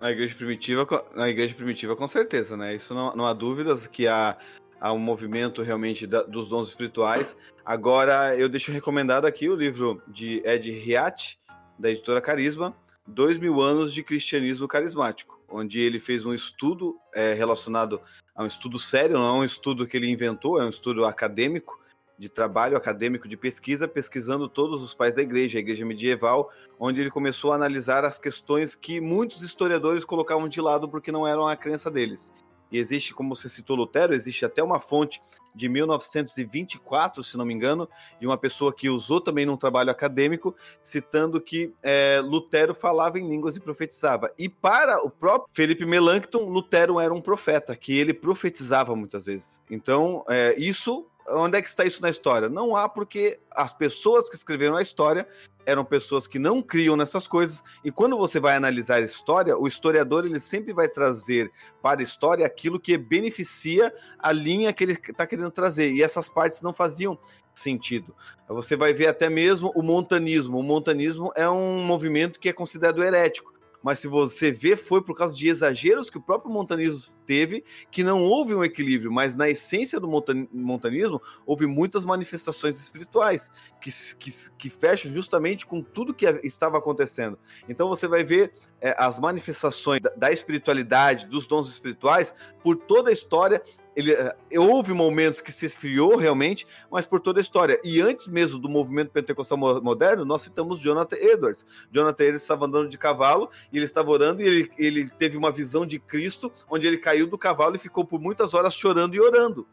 Na igreja primitiva, na igreja primitiva com certeza, né? Isso não, não há dúvidas que há, há um movimento realmente da- dos dons espirituais. Agora, eu deixo recomendado aqui o livro de Ed Riat, da editora Carisma, Dois Mil Anos de Cristianismo Carismático, onde ele fez um estudo é, relacionado a um estudo sério, não é um estudo que ele inventou, é um estudo acadêmico, de trabalho acadêmico, de pesquisa, pesquisando todos os pais da igreja, a igreja medieval, onde ele começou a analisar as questões que muitos historiadores colocavam de lado porque não eram a crença deles. E existe, como você citou Lutero, existe até uma fonte de 1924, se não me engano, de uma pessoa que usou também num trabalho acadêmico, citando que é, Lutero falava em línguas e profetizava. E para o próprio Felipe Melanchthon, Lutero era um profeta, que ele profetizava muitas vezes. Então, é, isso onde é que está isso na história? Não há, porque as pessoas que escreveram a história eram pessoas que não criam nessas coisas. E quando você vai analisar a história, o historiador ele sempre vai trazer para a história aquilo que beneficia a linha que ele está querendo trazer. E essas partes não faziam sentido. Você vai ver até mesmo o montanismo. O montanismo é um movimento que é considerado herético. Mas se você vê, foi por causa de exageros que o próprio montanismo teve, que não houve um equilíbrio, mas na essência do montan- montanismo houve muitas manifestações espirituais que, que, que fecham justamente com tudo que estava acontecendo. Então você vai ver é, as manifestações da, da espiritualidade, dos dons espirituais, por toda a história, ele, eh, houve momentos que se esfriou realmente, mas por toda a história. E antes mesmo do movimento pentecostal moderno, nós citamos Jonathan Edwards. Jonathan Edwards estava andando de cavalo e ele estava orando e ele, ele teve uma visão de Cristo, onde ele caiu do cavalo e ficou por muitas horas chorando e orando.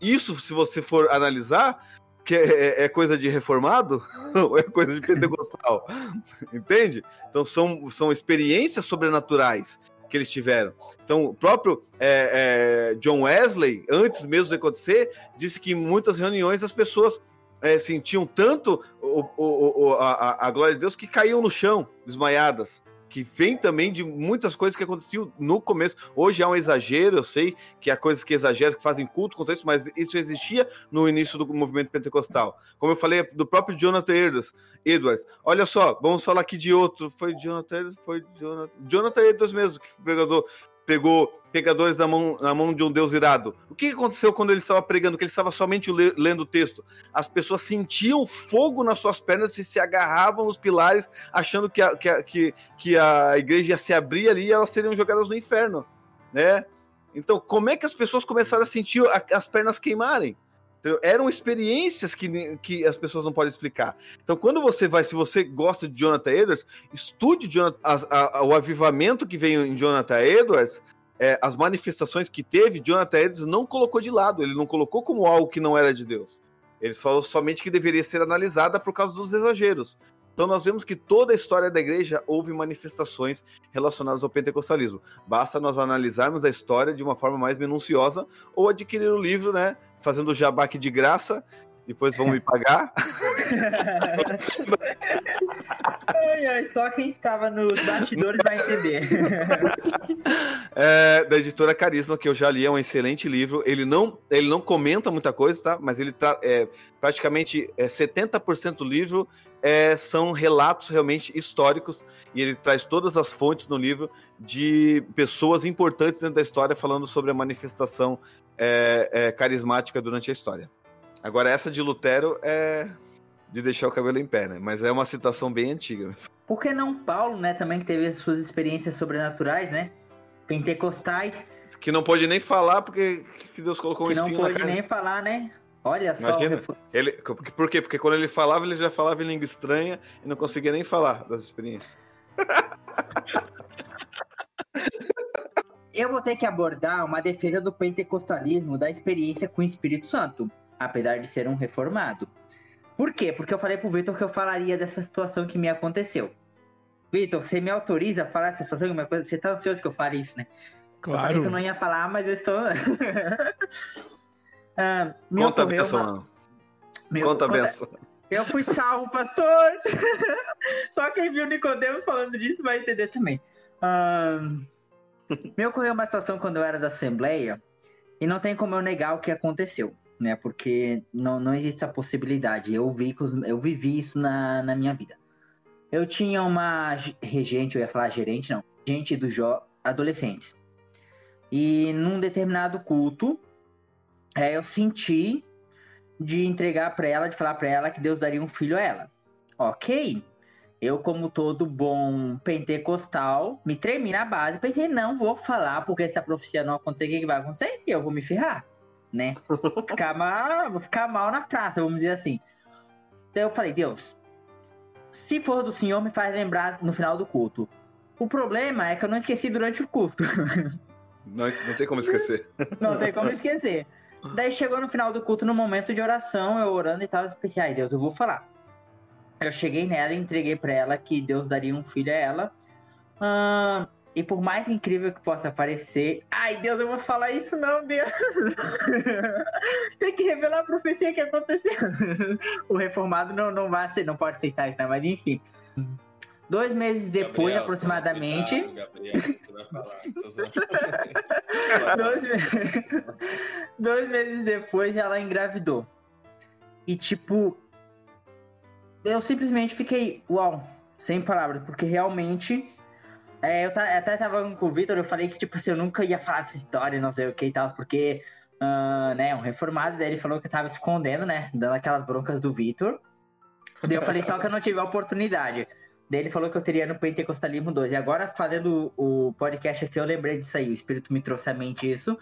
Isso, se você for analisar, que é, é, é, coisa de reformado ou é coisa de pentecostal? Entende? Então são, são experiências sobrenaturais que eles tiveram. Então, o próprio é, é, John Wesley, antes mesmo de acontecer, disse que em muitas reuniões as pessoas é, sentiam tanto o, o, o, a, a, glória de Deus que caíam no chão, desmaiadas. Que vem também de muitas coisas que aconteciam no começo. Hoje há um exagero, eu sei que há coisas que exageram, que fazem culto contra isso, mas isso existia no início do movimento pentecostal. Como eu falei, do próprio Jonathan Edwards. Olha só, vamos falar aqui de outro. Foi Jonathan Edwards? Foi Jonathan, Jonathan Edwards mesmo, que pregou, pegou pegadores na mão, na mão de um Deus irado. O que aconteceu quando ele estava pregando? Que ele estava somente lendo o texto. As pessoas sentiam fogo nas suas pernas e se agarravam nos pilares, achando que a, que a, que, que a igreja ia se abrir ali e elas seriam jogadas no inferno. Né? Então, como é que as pessoas começaram a sentir as pernas queimarem? Eram experiências que, que as pessoas não podem explicar. Então, quando você vai, se você gosta de Jonathan Edwards, estude Jonathan, a, a, o avivamento que veio em Jonathan Edwards, é, as manifestações que teve, Jonathan Edwards não colocou de lado, ele não colocou como algo que não era de Deus. Ele falou somente que deveria ser analisada por causa dos exageros. Então nós vemos que toda a história da igreja houve manifestações relacionadas ao pentecostalismo. Basta nós analisarmos a história de uma forma mais minuciosa ou adquirir o livro, né, fazendo o jabaque de graça, depois vão me pagar. ai, ai, só quem estava nos bastidores vai entender. É, da editora Carisma, que eu já li, é um excelente livro. Ele não, ele não comenta muita coisa, tá? Mas ele tá é, praticamente é, 70% do livro é, são relatos realmente históricos e ele traz todas as fontes no livro de pessoas importantes dentro da história falando sobre a manifestação é, é, carismática durante a história. Agora, essa de Lutero é de deixar o cabelo em pé, né? Mas é uma citação bem antiga. Por que não Paulo, né? Também que teve as suas experiências sobrenaturais, né? Pentecostais. Que não pôde nem falar porque Deus colocou um que espinho na não pôde nem falar, né? Olha Imagina, só. Ele, por quê? Porque quando ele falava, ele já falava em língua estranha e não conseguia nem falar das experiências. Eu vou ter que abordar uma defesa do pentecostalismo da experiência com o Espírito Santo, apesar de ser um reformado. Por quê? Porque eu falei pro Vitor que eu falaria dessa situação que me aconteceu. Vitor, você me autoriza a falar essa situação? Você tá ansioso que eu fale isso, né? Claro. Eu falei que eu não ia falar, mas eu estou. Ah, conta a benção, uma... Meu, conta a benção. Eu fui salvo, pastor! Só quem viu Nicodemos falando disso vai entender também. Um, me ocorreu uma situação quando eu era da Assembleia e não tem como eu negar o que aconteceu, né? Porque não, não existe a possibilidade. Eu, vi, eu vivi isso na, na minha vida. Eu tinha uma regente, eu ia falar gerente, não, gente dos adolescentes. E num determinado culto, é, eu senti de entregar para ela, de falar para ela que Deus daria um filho a ela. Ok. Eu, como todo bom pentecostal, me tremi na base. Pensei, não vou falar, porque se a profecia não acontecer, o que, que vai acontecer? Eu vou me ferrar, né? Ficar mal, vou ficar mal na praça, vamos dizer assim. Então eu falei, Deus, se for do Senhor, me faz lembrar no final do culto. O problema é que eu não esqueci durante o culto. Não, não tem como esquecer. Não tem como esquecer. Daí chegou no final do culto, no momento de oração, eu orando e tal, eu pensei, ai Deus, eu vou falar. Eu cheguei nela e entreguei para ela que Deus daria um filho a ela. E por mais incrível que possa parecer, ai Deus, eu vou falar isso não, Deus. Tem que revelar a profecia que aconteceu. o reformado não, não vai não pode aceitar isso, né? Mas enfim. Dois meses depois, Gabriel, aproximadamente. Gabriel, dois, meses... Dois meses depois, ela engravidou. E tipo, eu simplesmente fiquei, uau, sem palavras, porque realmente. É, eu até tava com o Vitor, eu falei que, tipo assim, eu nunca ia falar dessa história, não sei o que e tal, porque, uh, né, um reformado, daí ele falou que eu tava escondendo, né, dando aquelas broncas do Vitor. Daí eu falei só que eu não tive a oportunidade. Daí ele falou que eu teria no Pentecostalismo 2. E agora, fazendo o podcast aqui, eu lembrei disso aí. O Espírito me trouxe à mente isso.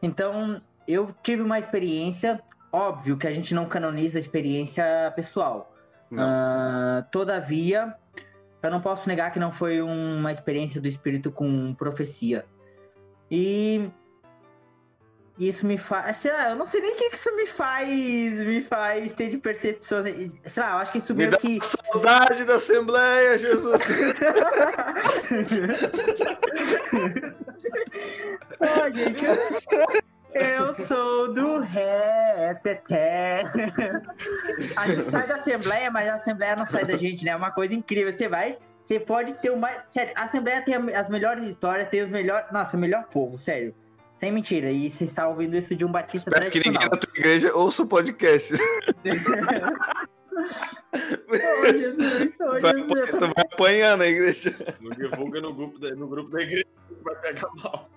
Então, eu tive uma experiência, óbvio que a gente não canoniza a experiência pessoal. Ah, todavia, eu não posso negar que não foi uma experiência do espírito com profecia. E isso me faz. Sei lá, eu não sei nem o que que isso me faz. Me faz ter de percepções. Sei lá, eu acho que isso Me meio que. saudade da Assembleia, Jesus. Ó, gente, eu sou do repeté. A gente sai da Assembleia, mas a Assembleia não sai da gente, né? É uma coisa incrível. Você vai, você pode ser o mais. Sério, a Assembleia tem as melhores histórias, tem os melhores. Nossa, o melhor povo, sério. Sem mentira. E você está ouvindo isso de um batista Espero que ninguém da tua igreja ouça o podcast. Ô, Jesus, vai, Jesus. tu vai apanhar na igreja. Não divulga no grupo da, no grupo da igreja vai pegar mal.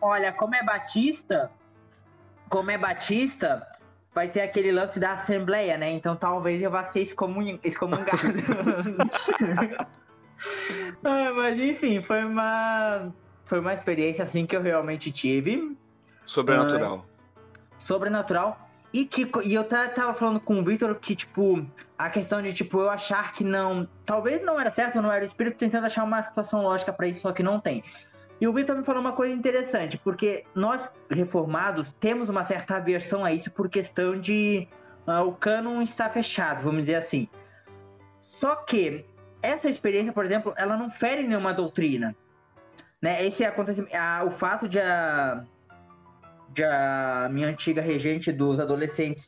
Olha, como é batista, como é batista, vai ter aquele lance da assembleia, né? Então talvez eu vá ser excomun... excomungado. Ah, mas enfim, foi uma foi uma experiência assim que eu realmente tive, Sobrenatural. sobrenatural. E que e eu ta- tava falando com o Victor que, tipo, a questão de, tipo, eu achar que não. Talvez não era certo, não era o espírito tentando achar uma situação lógica pra isso, só que não tem. E o Victor me falou uma coisa interessante, porque nós, reformados, temos uma certa aversão a isso por questão de. ah, o cânon está fechado, vamos dizer assim. Só que essa experiência, por exemplo, ela não fere nenhuma doutrina. Né? Esse acontecimento. ah, o fato de a, de a minha antiga regente dos adolescentes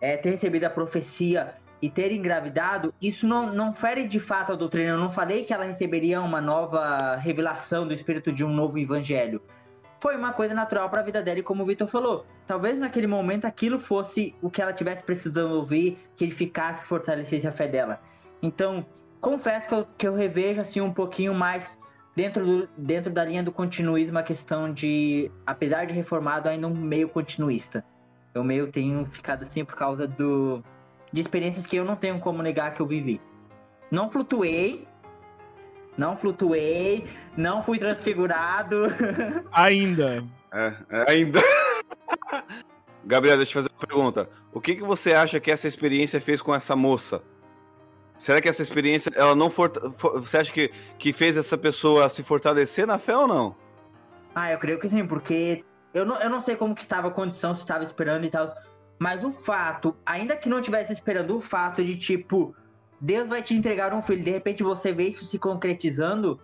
é, ter recebido a profecia e ter engravidado, isso não, não fere de fato a doutrina. Eu não falei que ela receberia uma nova revelação do espírito de um novo evangelho. Foi uma coisa natural para a vida dela, e como o Vitor falou, talvez naquele momento aquilo fosse o que ela tivesse precisando ouvir, que ele ficasse, fortalecesse a fé dela. Então, confesso que eu, que eu revejo assim um pouquinho mais dentro, do, dentro da linha do continuismo a questão de, apesar de reformado, ainda um meio continuista. Eu meio tenho ficado assim por causa do de experiências que eu não tenho como negar que eu vivi. Não flutuei, não flutuei, não fui transfigurado. Ainda. É, é, ainda. Gabriel, deixa eu fazer uma pergunta. O que, que você acha que essa experiência fez com essa moça? Será que essa experiência, ela não for, for- você acha que, que fez essa pessoa se fortalecer na fé ou não? Ah, eu creio que sim, porque eu não, eu não sei como que estava a condição, se estava esperando e tal. Mas o fato, ainda que não estivesse esperando, o fato de, tipo, Deus vai te entregar um filho, de repente você vê isso se concretizando,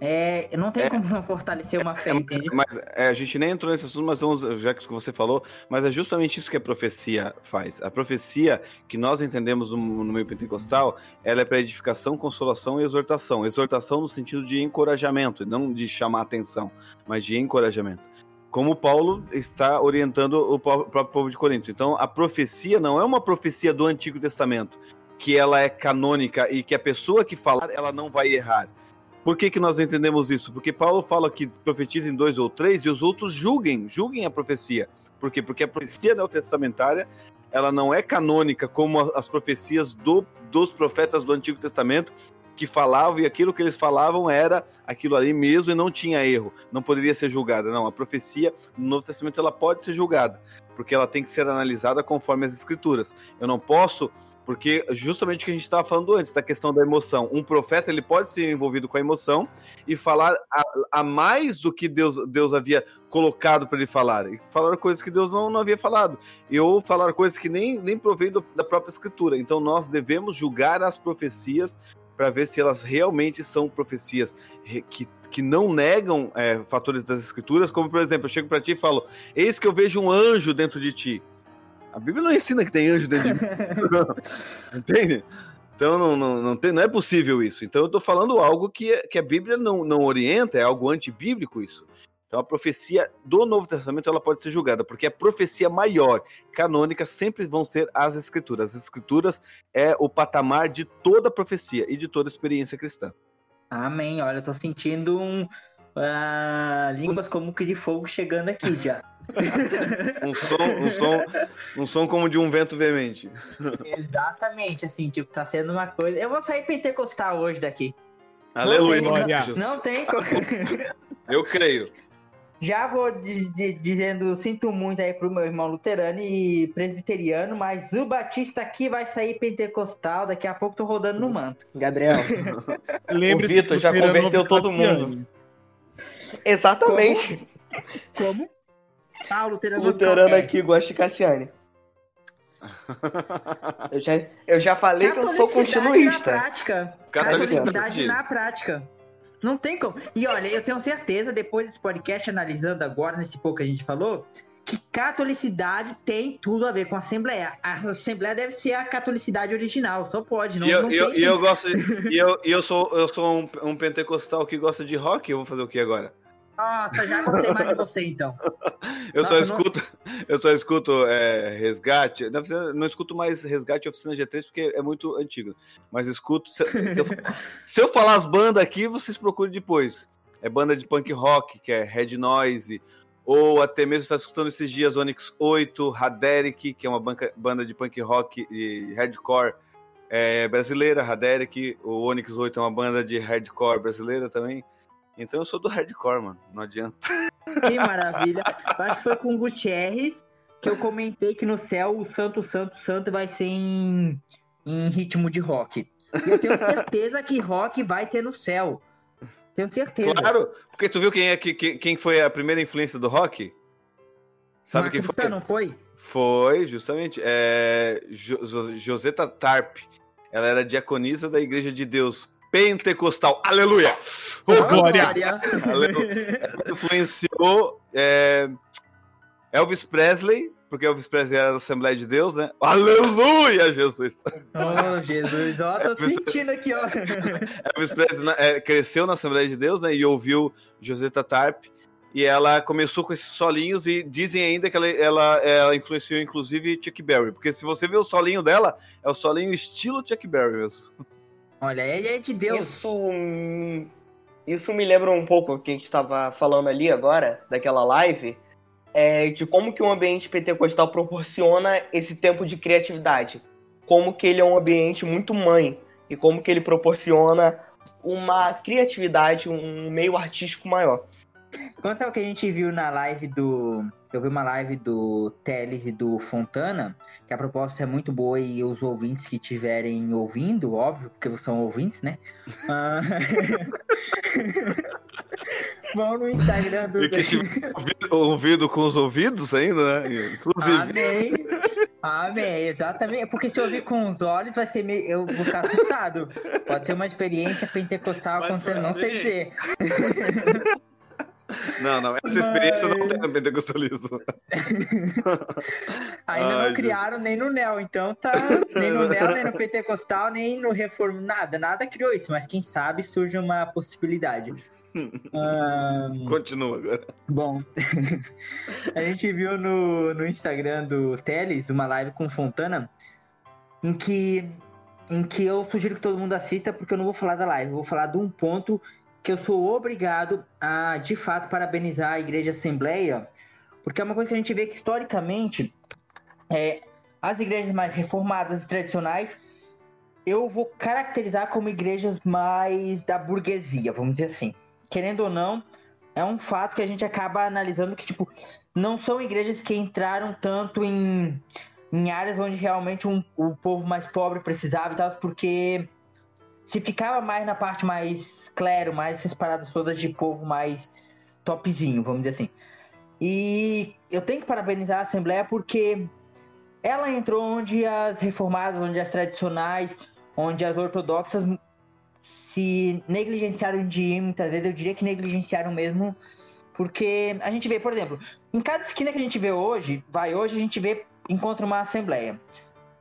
é, não tem É. como não fortalecer uma fé, É, mas entende? mas, é, a gente nem entrou nesse assunto, mas vamos, já que você falou, mas é justamente isso que a profecia faz. A profecia, que nós entendemos no, no meio pentecostal, ela é para edificação, consolação e exortação. Exortação no sentido de encorajamento, não de chamar atenção, mas de encorajamento. Como Paulo está orientando o próprio povo de Corinto. Então, a profecia não é uma profecia do Antigo Testamento, que ela é canônica e que a pessoa que falar, ela não vai errar. Por que, que nós entendemos isso? Porque Paulo fala que profetizem dois ou três e os outros julguem, julguem a profecia. Por quê? Porque a profecia neotestamentária ela não é canônica como as profecias do- dos profetas do Antigo Testamento que falavam e aquilo que eles falavam era aquilo ali mesmo e não tinha erro, não poderia ser julgada. Não, a profecia no Novo Testamento ela pode ser julgada, porque ela tem que ser analisada conforme as escrituras. Eu não posso porque justamente o que a gente estava falando antes, da questão da emoção. Um profeta ele pode ser envolvido com a emoção e falar a, a mais do que Deus, Deus havia colocado para ele falar. E falar coisas que Deus não, não havia falado. E ou falar coisas que nem, nem provém do- da própria escritura. Então nós devemos julgar as profecias para ver se elas realmente são profecias que, que não negam é, fatores das escrituras, como por exemplo, eu chego para ti e falo: Eis que eu vejo um anjo dentro de ti. A Bíblia não ensina que tem anjo dentro de mim. Entende? Então não, não, não, tem, não é possível isso. Então eu estou falando algo que, que a Bíblia não, não orienta, é algo antibíblico isso. Então a profecia do Novo Testamento ela pode ser julgada, porque a profecia maior, canônica, sempre vão ser as escrituras. As escrituras é o patamar de toda profecia e de toda experiência cristã. Amém. Olha, eu tô sentindo um. ah, línguas como que de fogo chegando aqui já. Um som, um som, um som como de um vento veemente. Exatamente, assim, tipo, tá sendo uma coisa. Eu vou sair pentecostal hoje daqui. Aleluia. Glória. Jesus. Não tem como. Eu creio. Já vou di- di- dizendo, sinto muito aí pro meu irmão luterano e presbiteriano, mas o Batista aqui vai sair pentecostal, daqui a pouco tô rodando no manto. Gabriel. Lembre-se Vitor que já Luterano converteu todo Cassiane. Exatamente. Como? Ah, o O luterano, luterano é. aqui gosta de Cassiane. Eu já, eu já falei que eu sou Catolicidade na continuista. prática. Catolicidade. Catolicidade na prática. Não tem como. E olha, eu tenho certeza, depois desse podcast, analisando agora, nesse pouco que a gente falou, que catolicidade tem tudo a ver com a Assembleia. A Assembleia deve ser a catolicidade original, só pode, não, E eu, não eu, tem. e eu gosto de, e eu, e eu sou, eu sou um, um pentecostal que gosta de rock, eu vou fazer o que agora? Nossa, já gostei mais de você então. Eu só Nossa, não- escuto, eu só escuto é, resgate. Na verdade, Não escuto mais resgate oficina G3 porque é muito antigo. Mas escuto. Se, se eu, se eu falar as bandas aqui, vocês procurem depois. É banda de punk rock, que é Red Noise, ou até mesmo está escutando esses dias Onyx 8, Haderic, que é uma banca- banda de punk rock e hardcore é, brasileira, Haderic. O Onyx 8 é uma banda de hardcore brasileira também. Então eu sou do hardcore, mano. Não adianta. Que maravilha. Acho que foi com o Gutierrez que eu comentei que no céu o Santo, Santo, Santo vai ser em, em ritmo de rock. E eu tenho certeza que rock vai ter no céu. Tenho certeza. Claro, porque tu viu quem é que, que- quem foi a primeira influência do rock? Sabe quem foi? não foi? Foi, justamente, é, Jo- Joseta Tarp. Ela era diaconisa da Igreja de Deus Pentecostal. Aleluia! Oh, Oh, glória! Aleluia! Ela influenciou é, Elvis Presley, porque Elvis Presley era da Assembleia de Deus, né? Aleluia, Jesus! Oh, Jesus, ó, tô É, sentindo aqui, ó. Elvis Presley né, é, cresceu na Assembleia de Deus, né? E ouviu Joseta Tarp. E ela começou com esses solinhos e dizem ainda que ela, ela, ela influenciou inclusive Chuck Berry. Porque se você vê o solinho dela, é o solinho estilo Chuck Berry mesmo. Olha, ele é de Deus. Isso, isso me lembra um pouco o que a gente estava falando ali agora, daquela live, é, de como que um ambiente pentecostal proporciona esse tempo de criatividade. Como que ele é um ambiente muito mãe e como que ele proporciona uma criatividade, um meio artístico maior. Quanto ao que a gente viu na live do. Eu vi uma live do Teles e do Fontana, que a proposta é muito boa e os ouvintes que estiverem ouvindo, óbvio, porque são ouvintes, né? Ah, Vão no Instagram do. E que estiver ouvido, ouvido com os ouvidos ainda, né? Inclusive. Amém. Amém, exatamente. Porque se eu ouvir com os olhos, vai ser meio. Eu vou ficar assustado. Pode ser uma experiência pentecostal ser acontecendo, uma não. Não, não, essa experiência não Mas- tem no pentecostalismo. Ainda Ai, não criaram nem no Neo, então tá. Nem no Neo, nem no Pentecostal, nem no Reforma. Nada, nada criou isso, mas quem sabe surge uma possibilidade. Ahn, Continua agora. bom, a gente viu no, no Instagram do Teles uma live com Fontana em que, em que eu sugiro que todo mundo assista, porque eu não vou falar da live, eu vou falar de um ponto que eu sou obrigado a, de fato, parabenizar a Igreja Assembleia, porque é uma coisa que a gente vê que historicamente é, as igrejas mais reformadas e tradicionais eu vou caracterizar como igrejas mais da burguesia, vamos dizer assim. Querendo ou não, é um fato que a gente acaba analisando que, tipo, não são igrejas que entraram tanto em, em áreas onde realmente um, o povo mais pobre precisava e tal, porque se ficava mais na parte mais clero, mais essas paradas todas de povo mais topzinho, vamos dizer assim. E eu tenho que parabenizar a Assembleia porque ela entrou onde as reformadas, onde as tradicionais, onde as ortodoxas se negligenciaram de ir, muitas vezes eu diria que negligenciaram mesmo, porque a gente vê, por exemplo, em cada esquina que a gente vê hoje, vai hoje, a gente vê, encontra uma assembleia.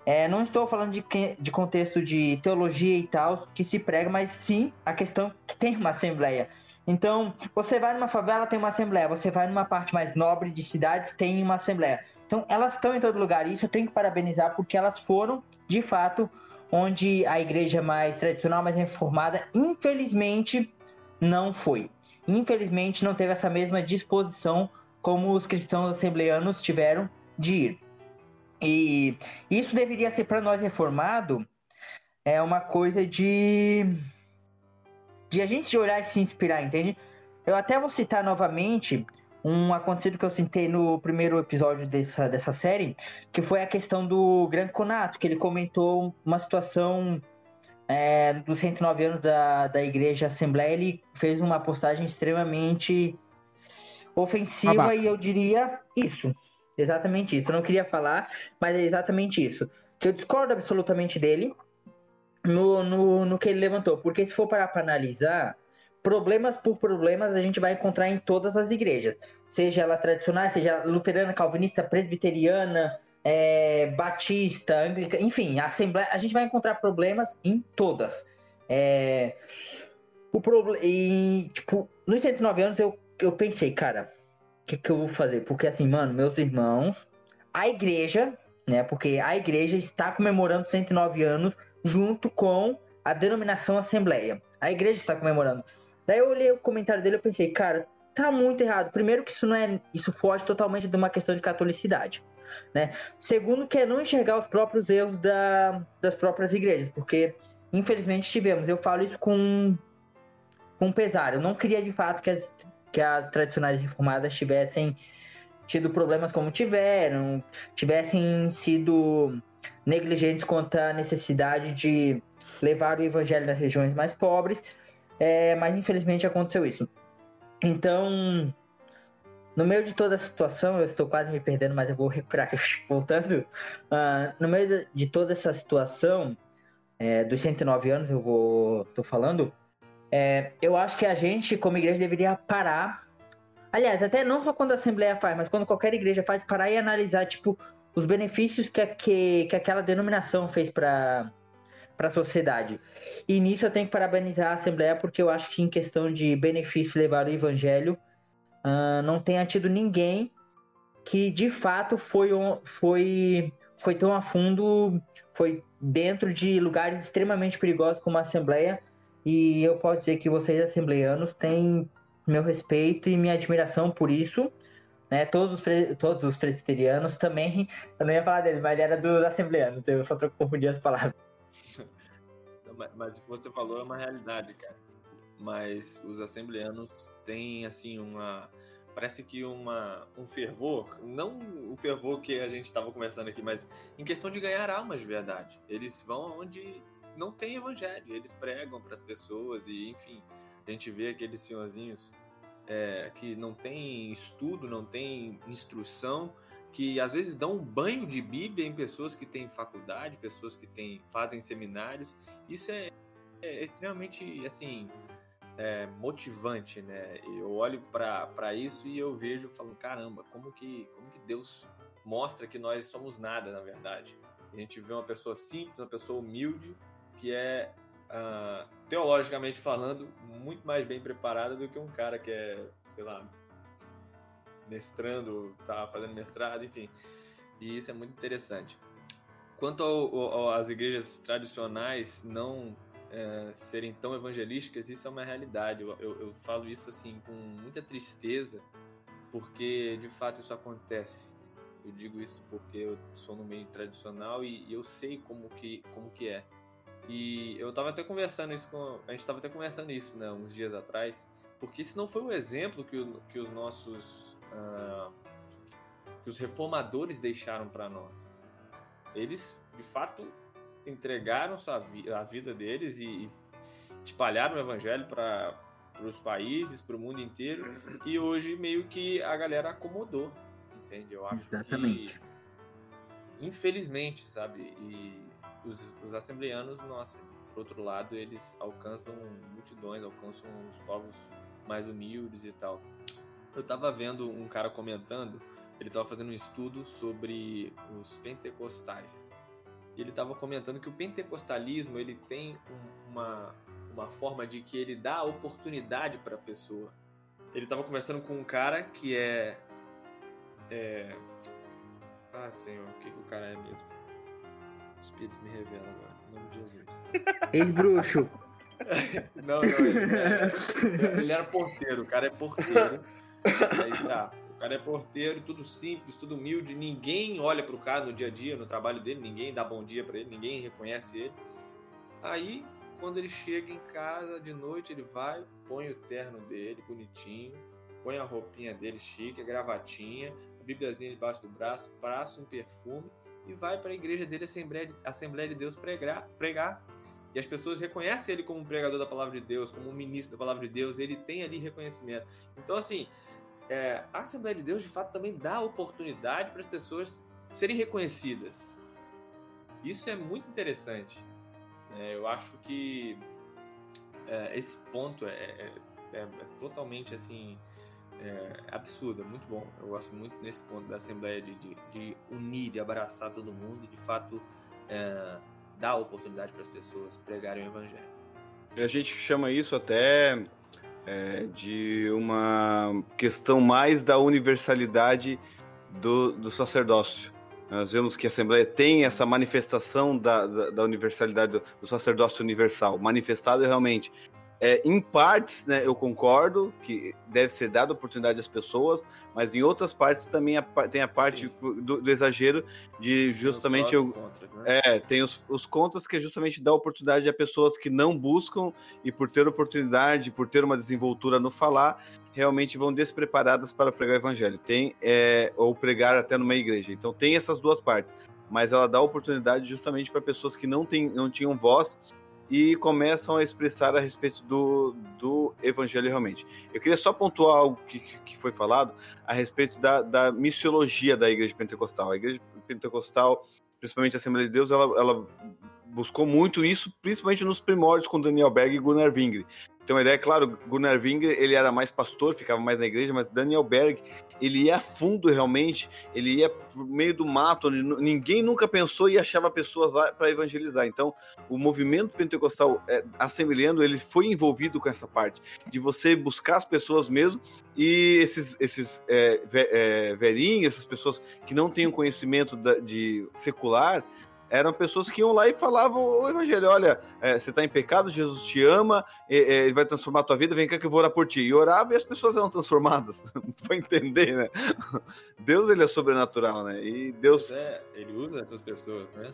É, não estou falando de, que- de contexto de teologia e tal, que se prega, mas sim a questão que tem uma assembleia. Então, você vai numa favela, tem uma assembleia. Você vai numa parte mais nobre de cidades, tem uma assembleia. Então, elas estão em todo lugar. E isso eu tenho que parabenizar, porque elas foram, de fato, onde a igreja mais tradicional, mais reformada, infelizmente, não foi. Infelizmente, não teve essa mesma disposição como os cristãos assembleanos tiveram de ir. E isso deveria ser para nós reformado é uma coisa de de a gente olhar e se inspirar, entende? Eu até vou citar novamente um acontecido que eu citei no primeiro episódio dessa, dessa série, que foi a questão do Gran Conato, que ele comentou uma situação é, dos 109 anos da, da Igreja Assembleia, ele fez uma postagem extremamente ofensiva e eu diria isso. Exatamente isso. Eu não queria falar, mas é exatamente isso. Que eu discordo absolutamente dele no, no, no que ele levantou. Porque se for parar para analisar, problemas por problemas a gente vai encontrar em todas as igrejas. Seja ela tradicional, seja luterana, calvinista, presbiteriana, é, batista, anglica, enfim, assembleia, a gente vai encontrar problemas em todas. É, o problema e tipo, nos 109 anos eu, eu pensei, cara, que, que eu vou fazer? Porque assim, mano, meus irmãos, a igreja, né? Porque a igreja está comemorando 109 anos junto com a denominação Assembleia. A igreja está comemorando. Daí eu olhei o comentário dele e pensei, cara, tá muito errado. Primeiro que isso não é, isso foge totalmente de uma questão de catolicidade, né? Segundo que é não enxergar os próprios erros da, das próprias igrejas, porque infelizmente tivemos. Eu falo isso com com pesar. Eu não queria de fato que as, que as tradicionais reformadas tivessem tido problemas como tiveram, tivessem sido negligentes quanto à necessidade de levar o evangelho nas regiões mais pobres, é, mas infelizmente aconteceu isso. Então, no meio de toda a situação, eu estou quase me perdendo, mas eu vou recuperar voltando. ah, no meio de- toda essa situação, é, dos 109 anos, eu vou. tô falando. É, eu acho que a gente, como igreja, deveria parar. Aliás, até não só quando a Assembleia faz, mas quando qualquer igreja faz, parar e analisar, tipo, os benefícios que, que, que aquela denominação fez para para a sociedade. E nisso eu tenho que parabenizar a Assembleia, porque eu acho que em questão de benefício levar o evangelho, ah, não tenha tido ninguém que de fato foi, foi, foi tão a fundo, foi dentro de lugares extremamente perigosos como a Assembleia. E eu posso dizer que vocês, assembleianos, têm meu respeito e minha admiração por isso. Né? Todos, os pre- todos os presbiterianos também. Eu não ia falar deles, mas era dos assembleianos. Eu só tô confundindo as palavras. Mas- o que você falou é uma realidade, cara. Mas os assembleanos têm, assim, uma. Parece que uma, um fervor, não o fervor que a gente estava conversando aqui, mas em questão de ganhar almas de verdade. Eles vão onde não tem evangelho, eles pregam para as pessoas e, enfim, a gente vê aqueles senhorzinhos é, que não tem estudo, não tem instrução, que às vezes dão um banho de Bíblia em pessoas que têm faculdade, pessoas que têm, fazem seminários. Isso é, é extremamente assim é, motivante, né? Eu olho para isso e eu vejo, falo, caramba, como que, como que Deus mostra que nós somos nada, na verdade. A gente vê uma pessoa simples, uma pessoa humilde, que é ah, teologicamente falando muito mais bem preparada do que um cara que é, sei lá, mestrando, tá fazendo mestrado, enfim. E isso é muito interessante. Quanto ao- ao- às igrejas tradicionais não é, serem tão evangelísticas, isso é uma realidade. Eu, eu- eu falo isso assim com muita tristeza, porque de fato isso acontece. Eu digo isso porque eu sou no meio tradicional e, e eu sei como que, como que é. E eu tava até conversando isso com. A gente tava até conversando isso, né, uns dias atrás. Porque esse não foi o exemplo que, o- que os nossos. ah, que os reformadores deixaram para nós. Eles, de fato, entregaram sua vi- a vida deles e, e espalharam o evangelho para os países, para o mundo inteiro. E hoje meio que a galera acomodou, entende? Eu acho Exatamente. que infelizmente, sabe? E os, os assembleanos, nossa, por outro lado, eles alcançam multidões, alcançam os povos mais humildes e tal. Eu tava vendo um cara comentando, ele tava fazendo um estudo sobre os pentecostais. E ele tava comentando que o pentecostalismo, ele tem um- uma, uma forma de que ele dá oportunidade para a pessoa. Ele tava conversando com um cara que é é, ah, Senhor, o que, que o cara é mesmo? Espírito me revela agora, em nome de Jesus. Ex-bruxo. Não, não, ele era, ele era porteiro, o cara é porteiro. Aí tá, o cara é porteiro, tudo simples, tudo humilde, ninguém olha pro cara no dia a dia, no trabalho dele, ninguém dá bom dia pra ele, ninguém reconhece ele. Aí, quando ele chega em casa de noite, ele vai, põe o terno dele, bonitinho, põe a roupinha dele chique, a gravatinha, a bibliazinha debaixo do braço, passa um perfume e vai para a igreja dele, Assembleia de, Assembleia de Deus, pregar, pregar. E as pessoas reconhecem ele como um pregador da palavra de Deus, como um ministro da palavra de Deus, ele tem ali reconhecimento. Então, assim, é, a Assembleia de Deus, de fato, também dá oportunidade para as pessoas serem reconhecidas. Isso é muito interessante. É, eu acho que é, esse ponto é, é, é, é totalmente assim é, absurdo, é muito bom. Eu gosto muito nesse ponto da Assembleia de, de, de unir, de abraçar todo mundo e de fato é, dar oportunidade para as pessoas pregarem o Evangelho. A gente chama isso até é, de uma questão mais da universalidade do, do sacerdócio. Nós vemos que a Assembleia tem essa manifestação da, da, da universalidade do, do, sacerdócio universal, manifestado realmente é, em partes, né, eu concordo que deve ser dada oportunidade às pessoas, mas em outras partes também a, tem a parte do, do, exagero de justamente eu, contras, né? é tem os, os contras que é justamente dar oportunidade a pessoas que não buscam e por ter oportunidade, por ter uma desenvoltura no falar, realmente vão despreparadas para pregar o evangelho. Tem é, ou pregar até numa igreja. Então tem essas duas partes, mas ela dá oportunidade justamente para pessoas que não, tem, não tinham voz e começam a expressar a respeito do, do evangelho realmente. Eu queria só pontuar algo que, que foi falado a respeito da, da missiologia da igreja pentecostal. A igreja pentecostal, principalmente a Assembleia de Deus, ela, ela buscou muito isso, principalmente nos primórdios com Daniel Berg e Gunnar Wingre. Ter uma ideia, claro, Gunnar Wingre, ele era mais pastor, ficava mais na igreja, mas Daniel Berg, ele ia a fundo realmente, ele ia por meio do mato, onde ninguém nunca pensou e achava pessoas lá para evangelizar. Então, o movimento pentecostal é, assembleando, ele foi envolvido com essa parte, de você buscar as pessoas mesmo, e esses, esses é, é, essas pessoas que não têm o conhecimento da, de secular, eram pessoas que iam lá e falavam o evangelho: olha, é, você está em pecado, Jesus te ama, ele vai transformar a tua vida, vem cá que eu vou orar por ti. E orava e as pessoas eram transformadas. Não entender, né? Deus, ele é sobrenatural, né? E Deus. É, ele usa essas pessoas, né?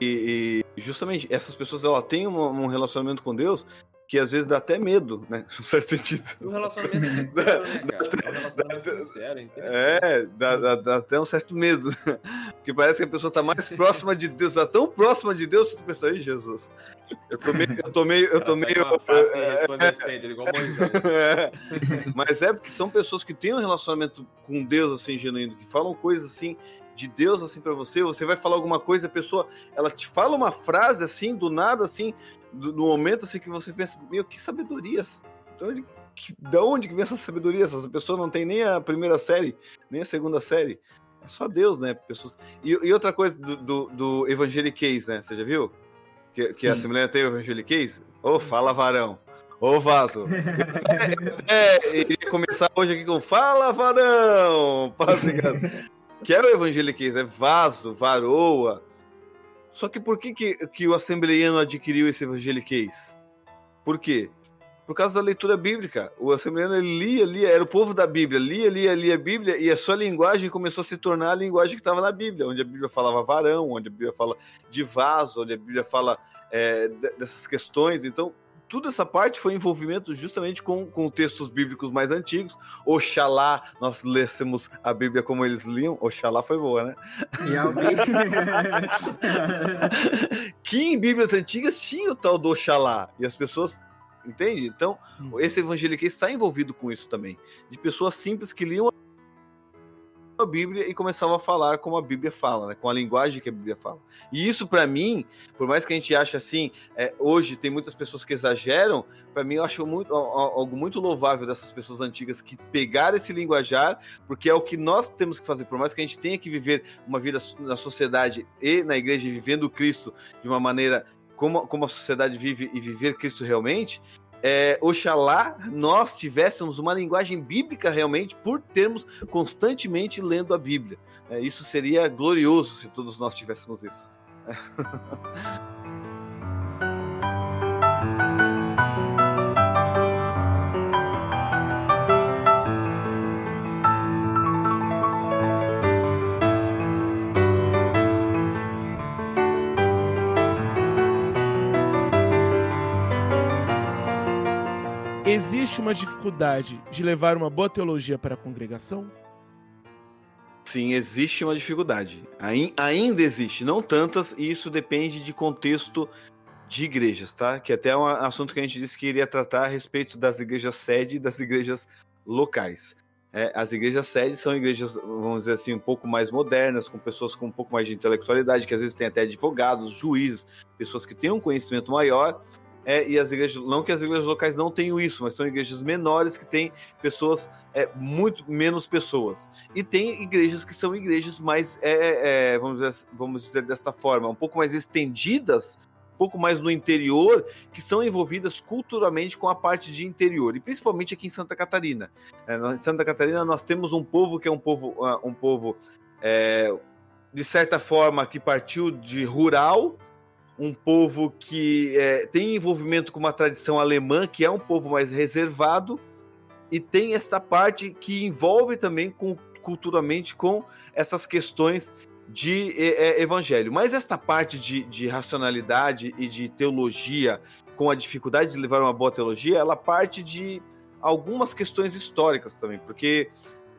E, e justamente essas pessoas ela têm um, um relacionamento com Deus que às vezes dá até medo, né? No certo sentido. Um relacionamento sincero, né, cara? Um relacionamento sincero, é interessante. É, dá, dá, dá, até um certo medo. Porque parece que a pessoa está mais próxima de Deus, está tão próxima de Deus que tu pensa, aí, Jesus. Eu tô meio. Eu tô meio. Eu tô meio é, é, igual Moisés. É. Mas é porque são pessoas que têm um relacionamento com Deus assim, genuíno, que falam coisas assim de Deus assim para você, você vai falar alguma coisa, a pessoa, ela te fala uma frase assim, do nada assim, do, do momento assim que você pensa, meu, que sabedorias. Então, de, que, da onde que vem essa sabedoria? Essa pessoa não tem nem a primeira série, nem a segunda série. É só Deus, né? Pessoas... E, e outra coisa do, do, do evangeliquez, né? Você já viu? Que, que a Assembleia tem o evangeliquez? Ô, oh, fala varão. Ô, Vaso. é, é, ia começar hoje aqui com Fala varão. Que é o evangeliquez, é vaso, varoa, só que por que, que, que o assembleiano adquiriu esse evangeliquez? Por quê? Por causa da leitura bíblica. O assembleiano lia, lia, era o povo da Bíblia, lia, lia, lia a Bíblia, e a sua linguagem começou a se tornar a linguagem que estava na Bíblia, onde a Bíblia falava varão, onde a Bíblia fala de vaso, onde a Bíblia fala é, dessas questões. Então, toda essa parte foi envolvimento justamente com, com textos bíblicos mais antigos. Oxalá nós lêssemos a Bíblia como eles liam. Oxalá foi boa, né? que em Bíblias antigas tinha o tal do Oxalá. E as pessoas Entende? Então, hum. esse evangélico está envolvido com isso também. De pessoas simples que liam a Bíblia e começavam a falar como a Bíblia fala, né? com a linguagem que a Bíblia fala. E isso, para mim, por mais que a gente ache assim, é, hoje tem muitas pessoas que exageram, para mim eu acho muito, algo muito louvável dessas pessoas antigas que pegaram esse linguajar, porque é o que nós temos que fazer. Por mais que a gente tenha que viver uma vida na sociedade e na igreja, vivendo Cristo de uma maneira como, como a sociedade vive e viver Cristo realmente, é, oxalá nós tivéssemos uma linguagem bíblica realmente por termos constantemente lendo a Bíblia. É, isso seria glorioso se todos nós tivéssemos isso. existe uma dificuldade de levar uma boa teologia para a congregação? Sim, existe uma dificuldade. Ain- ainda existe, não tantas, e isso depende de contexto de igrejas, tá? Que até é um assunto que a gente disse que iria tratar a respeito das igrejas sede e das igrejas locais. É, as igrejas sede são igrejas, vamos dizer assim, um pouco mais modernas, com pessoas com um pouco mais de intelectualidade, que às vezes tem até advogados, juízes, pessoas que têm um conhecimento maior. É, e as igrejas, não que as igrejas locais não tenham isso, mas são igrejas menores que têm pessoas, é, muito menos pessoas. E tem igrejas que são igrejas mais, é, é, vamos, dizer, vamos dizer desta forma, um pouco mais estendidas, um pouco mais no interior, que são envolvidas culturalmente com a parte de interior, e principalmente aqui em Santa Catarina. É, em Santa Catarina nós temos um povo que é um povo, ah, um povo é, de certa forma que partiu de rural, um povo que é, tem envolvimento com uma tradição alemã, que é um povo mais reservado, e tem essa parte que envolve também com, culturalmente com essas questões de é, evangelho. Mas esta parte de, de, racionalidade e de teologia, com a dificuldade de levar uma boa teologia, ela parte de algumas questões históricas também, porque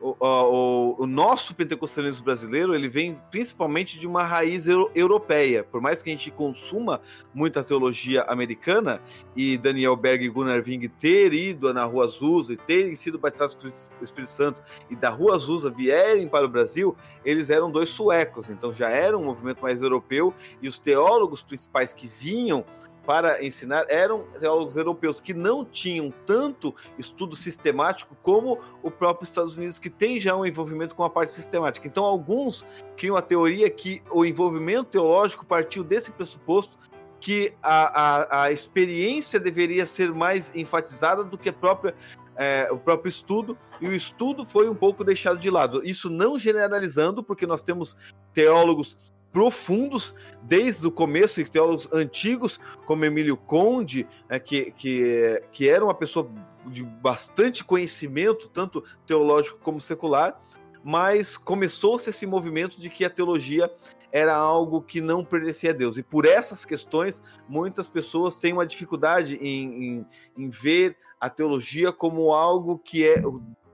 o, o, o, nosso pentecostalismo brasileiro ele vem principalmente de uma raiz euro, europeia. Por mais que a gente consuma muita teologia americana, e Daniel Berg e Gunnar Ving ter ido na Rua Azusa e terem sido batizados com o Espírito Santo e da Rua Azusa vierem para o Brasil, eles eram dois suecos, então já era um movimento mais europeu, e os teólogos principais que vinham para ensinar eram teólogos europeus que não tinham tanto estudo sistemático como o próprio Estados Unidos, que tem já um envolvimento com a parte sistemática. Então, alguns criam a teoria que o envolvimento teológico partiu desse pressuposto que a, a, a experiência deveria ser mais enfatizada do que a própria é, o próprio estudo, e o estudo foi um pouco deixado de lado. Isso não generalizando, porque nós temos teólogos profundos desde o começo, e teólogos antigos, como Emílio Conde, né, que, que, que era uma pessoa de bastante conhecimento, tanto teológico como secular, mas começou-se esse movimento de que a teologia era algo que não pertencia a Deus. E por essas questões, muitas pessoas têm uma dificuldade em, em, em ver a teologia como algo que é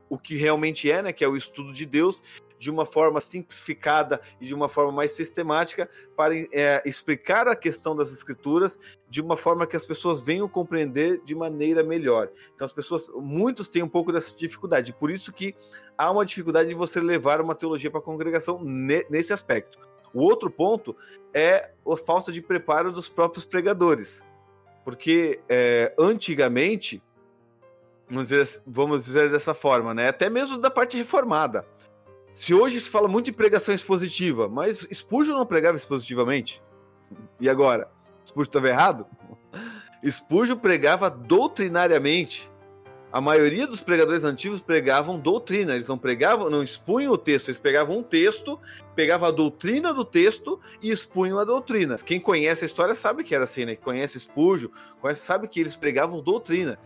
o, que realmente é, né, que é o estudo de Deus, de uma forma simplificada e de uma forma mais sistemática para é, explicar a questão das escrituras de uma forma que as pessoas venham compreender de maneira melhor. Então as pessoas, muitos têm um pouco dessa dificuldade, por isso que há uma dificuldade de você levar uma teologia para a congregação nesse aspecto. O outro ponto é a falta de preparo dos próprios pregadores, porque é, antigamente vamos dizer, vamos dizer dessa forma, né? Até mesmo da parte reformada. Se hoje se fala muito em pregação expositiva, mas Spurgeon não pregava expositivamente. E agora? Spurgeon estava errado? Spurgeon pregava doutrinariamente. A maioria dos pregadores antigos pregavam doutrina, eles não pregavam, não expunham o texto, eles pegavam um texto, pegavam a doutrina do texto e expunham a doutrina. Quem conhece a história sabe que era assim, né? Quem conhece Spurgeon, conhece, sabe que eles pregavam doutrina.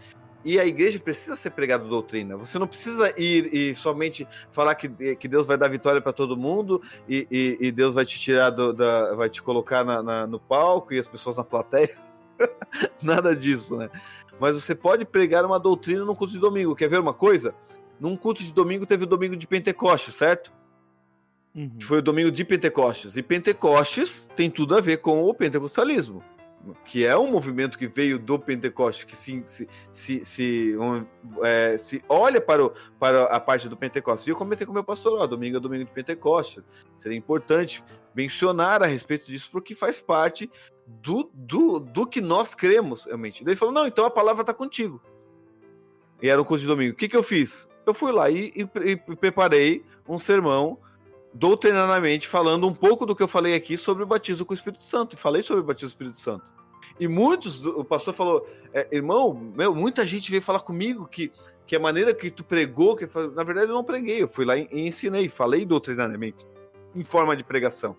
E a igreja precisa ser pregada doutrina. Você não precisa ir e somente falar que, que Deus vai dar vitória para todo mundo e, e, e, Deus vai te tirar do, da, vai te colocar na, na, no palco e as pessoas na plateia. Nada disso, né? Mas você pode pregar uma doutrina no culto de domingo. Quer ver uma coisa? Num culto de domingo teve o domingo de Pentecostes, certo? Uhum. Foi o domingo de Pentecostes. E Pentecostes tem tudo a ver com o pentecostalismo que é um movimento que veio do Pentecoste, que se, se, se, se, um, é, se olha para, o, para a parte do Pentecoste. E eu comentei com o meu pastor, ó, domingo é domingo de Pentecoste. Seria importante mencionar a respeito disso, porque faz parte do, do, do que nós cremos, realmente. Ele falou, não, então a palavra está contigo. E era um curso de domingo. O que, que eu fiz? Eu fui lá e, e, e preparei um sermão doutrinariamente falando um pouco do que eu falei aqui sobre o batismo com o Espírito Santo. Falei sobre o batismo com o Espírito Santo. E muitos, o pastor falou, é, irmão, meu, muita gente veio falar comigo que, que a maneira que tu pregou, que na verdade eu não preguei, eu fui lá e, e ensinei, falei doutrinariamente, em forma de pregação.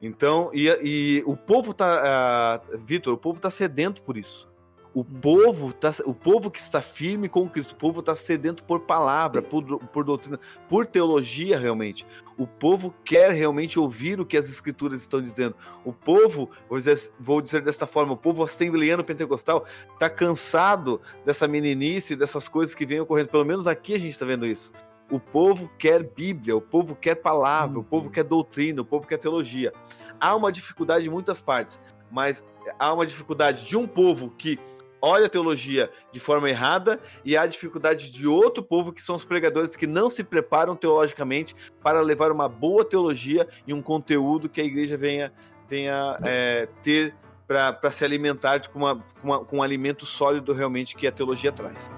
Então, e, e o povo tá, uh, Vitor, o povo tá sedento por isso. O povo, tá, o povo que está firme com Cristo, o povo está sedento por palavra, por, por doutrina, por teologia realmente. O povo quer realmente ouvir o que as escrituras estão dizendo. O povo, vou dizer, vou dizer desta forma, o povo assembleano pentecostal está cansado dessa meninice, dessas coisas que vêm ocorrendo. Pelo menos aqui a gente está vendo isso. O povo quer Bíblia, o povo quer palavra, o povo Uhum. quer doutrina, o povo quer teologia. Há uma dificuldade em muitas partes, mas há uma dificuldade de um povo que olha a teologia de forma errada e há dificuldade de outro povo que são os pregadores que não se preparam teologicamente para levar uma boa teologia e um conteúdo que a igreja venha, venha é, ter para se alimentar com, uma, com, uma- com um alimento sólido realmente que a teologia traz.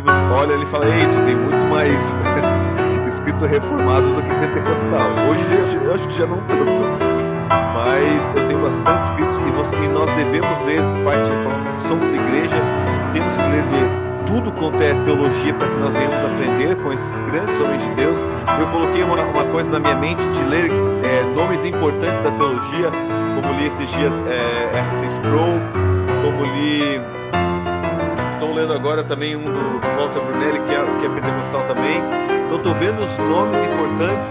Livros, olham e falam: Ei, tu tem muito mais escrito reformado do que pentecostal. Hoje eu, acho- que já não tanto, mas eu tenho bastante escritos e, você, e nós devemos ler parte reformada, porque somos igreja, temos que ler, ler tudo quanto é teologia para que nós venhamos aprender com esses grandes homens de Deus. Eu coloquei uma, uma coisa na minha mente de ler é, nomes importantes da teologia, como li esses dias é, R.C. Sproul, como li. Agora também um do, do Walter Brunelli, que é, que é pentecostal também. Então estou vendo os nomes importantes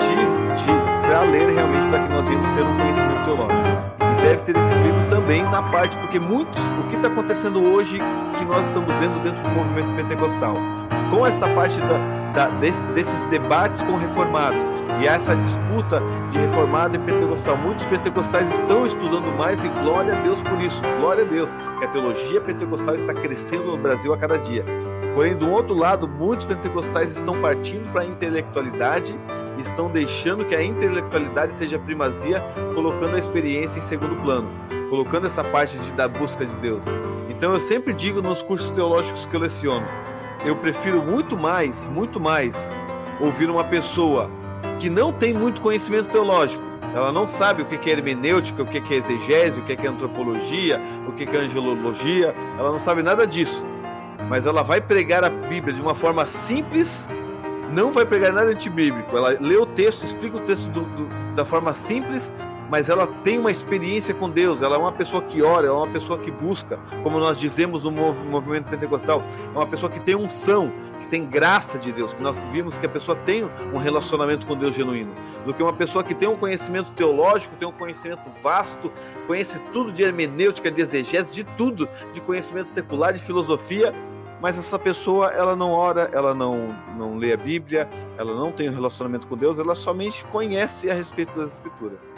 de, de, para ler realmente para que nós venhamos ter um conhecimento teológico. E deve ter esse equilíbrio também na parte, porque muitos, o que está acontecendo hoje, que nós estamos vendo dentro do movimento pentecostal, com esta parte da, da, desse- desses debates com reformados e essa disputa de reformado e pentecostal, muitos pentecostais estão estudando mais e glória a Deus por isso, glória a Deus, a teologia pentecostal está crescendo no Brasil a cada dia. Porém, do outro lado, muitos pentecostais estão partindo para a intelectualidade e estão deixando que a intelectualidade seja primazia, colocando a experiência em segundo plano, colocando essa parte de- da busca de Deus. Então, eu sempre digo nos cursos teológicos que eu leciono, eu prefiro muito mais, muito mais ouvir uma pessoa que não tem muito conhecimento teológico. Ela não sabe o que é hermenêutica, o que é exegese, o que é antropologia, o que é angelologia. Ela não sabe nada disso. Mas ela vai pregar a Bíblia de uma forma simples, não vai pregar nada antibíblico. Ela lê o texto, explica o texto do- do- da forma simples, mas ela tem uma experiência com Deus. Ela é uma pessoa que ora, ela é uma pessoa que busca, como nós dizemos no mov- movimento pentecostal, é uma pessoa que tem unção, que tem graça de Deus, que nós vimos que a pessoa tem um relacionamento com Deus genuíno, do que uma pessoa que tem um conhecimento teológico, tem um conhecimento vasto, conhece tudo de hermenêutica, de exegese, de tudo, de conhecimento secular, de filosofia, mas essa pessoa ela não ora, ela não, não lê a Bíblia, ela não tem um relacionamento com Deus, ela somente conhece a respeito das Escrituras.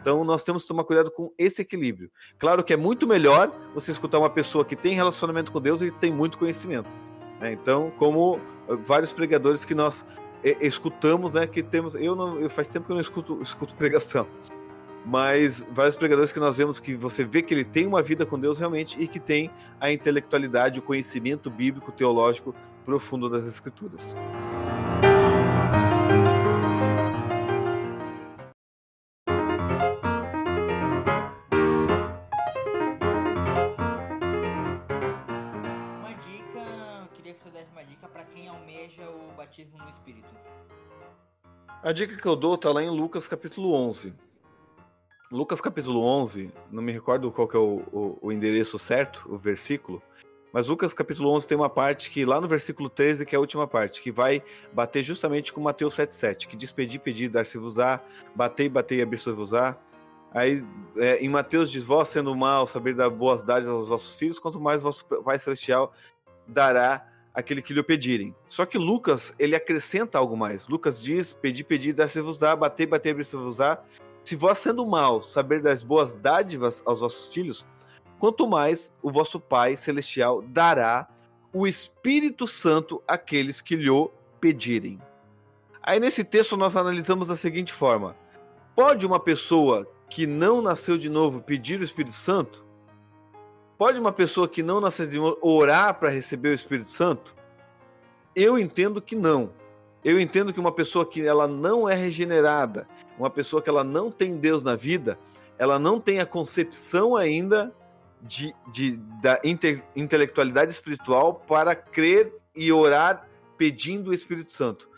Então nós temos que tomar cuidado com esse equilíbrio. Claro que é muito melhor você escutar uma pessoa que tem relacionamento com Deus e tem muito conhecimento. Né? Então, como eh, vários pregadores que nós eh, escutamos, né, que temos, eu não, eu faz tempo que eu não escuto, escuto pregação, mas vários pregadores que nós vemos que você vê que ele tem uma vida com Deus realmente e que tem a intelectualidade, o conhecimento bíblico, teológico profundo das Escrituras. Almeja o batismo no Espírito. A dica que eu dou está lá em Lucas capítulo 11. Lucas capítulo 11, não me recordo qual que é o, o, o endereço certo, o versículo, mas Lucas capítulo 11 tem uma parte que lá no versículo 13, que é a última parte, que vai bater justamente com Mateus 7,7, que diz pedir, pedir, dar-se-vos-á, batei, batei, abrir-se-vos-á. Aí é, em Mateus diz, vós sendo mal, saber dar boas dádivas aos vossos filhos, quanto mais vosso Pai Celestial dará aquele que lhe o pedirem. Só que Lucas, ele acrescenta algo mais. Lucas diz, pedir, pedir, dar-se-vos-á, bater, bater, abrir-se-vos-á. Se vós sendo mal, saber das boas dádivas aos vossos filhos, quanto mais o vosso Pai Celestial dará o Espírito Santo àqueles que lhe pedirem. Aí nesse texto nós analisamos da seguinte forma: pode uma pessoa que não nasceu de novo pedir o Espírito Santo? Pode uma pessoa que não nasceu de novo orar para receber o Espírito Santo? Eu entendo que não. Eu entendo que uma pessoa que ela não é regenerada, uma pessoa que ela não tem Deus na vida, ela não tem a concepção ainda de, de da inte, intelectualidade espiritual para crer e orar pedindo o Espírito Santo.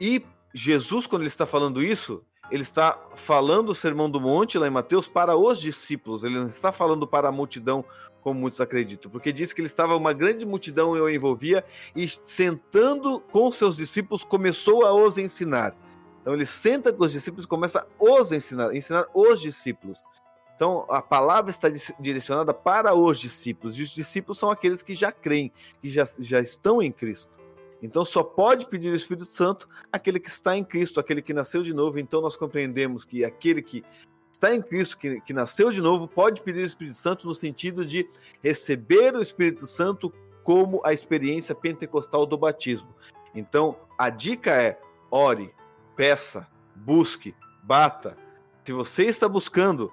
E Jesus, quando ele está falando isso, ele está falando o Sermão do Monte lá em Mateus para os discípulos, ele não está falando para a multidão como muitos acreditam, porque diz que ele estava uma grande multidão e o envolvia e sentando com seus discípulos começou a os ensinar. Então ele senta com os discípulos e começa a os ensinar, ensinar os discípulos. Então a palavra está direcionada para os discípulos, e os discípulos são aqueles que já creem, que já, já estão em Cristo. Então só pode pedir o Espírito Santo aquele que está em Cristo, aquele que nasceu de novo. Então nós compreendemos que aquele que está em Cristo, que, que nasceu de novo, pode pedir o Espírito Santo no sentido de receber o Espírito Santo como a experiência pentecostal do batismo. Então, a dica é: ore, peça, busque, bata. Se você está buscando,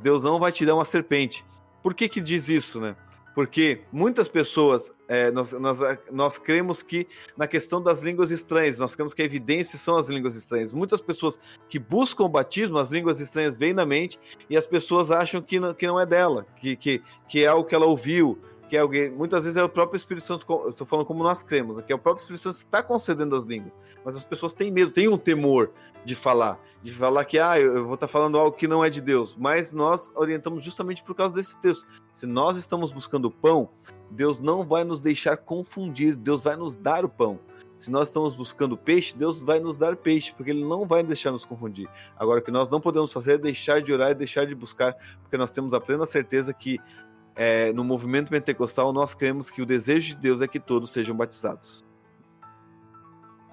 Deus não vai te dar uma serpente. Por que que diz isso, né? Porque muitas pessoas, é, nós, nós, nós cremos que na questão das línguas estranhas, nós cremos que a evidência são as línguas estranhas. Muitas pessoas que buscam o batismo, as línguas estranhas vêm na mente e as pessoas acham que não, que não é dela, que, que, que é algo que ela ouviu, que é alguém. Muitas vezes é o próprio Espírito Santo, eu estou falando como nós cremos, que é o próprio Espírito Santo que está concedendo as línguas. Mas as pessoas têm medo, têm um temor de falar, de falar que ah, eu vou estar tá falando algo que não é de Deus. Mas nós orientamos justamente por causa desse texto. Se nós estamos buscando pão, Deus não vai nos deixar confundir, Deus vai nos dar o pão. Se nós estamos buscando peixe, Deus vai nos dar peixe, porque Ele não vai deixar nos confundir. Agora, o que nós não podemos fazer é deixar de orar e deixar de buscar, porque nós temos a plena certeza que é, no movimento pentecostal, nós cremos que o desejo de Deus é que todos sejam batizados.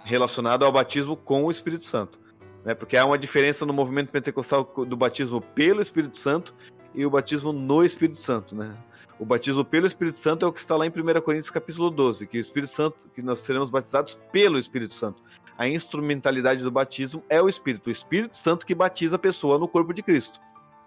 Relacionado ao batismo com o Espírito Santo. Né? Porque há uma diferença no movimento pentecostal do batismo pelo Espírito Santo e o batismo no Espírito Santo. Né? O batismo pelo Espírito Santo é o que está lá em 1 Coríntios capítulo 12, que o Espírito Santo, que nós seremos batizados pelo Espírito Santo. A instrumentalidade do batismo é o Espírito, o Espírito Santo que batiza a pessoa no corpo de Cristo.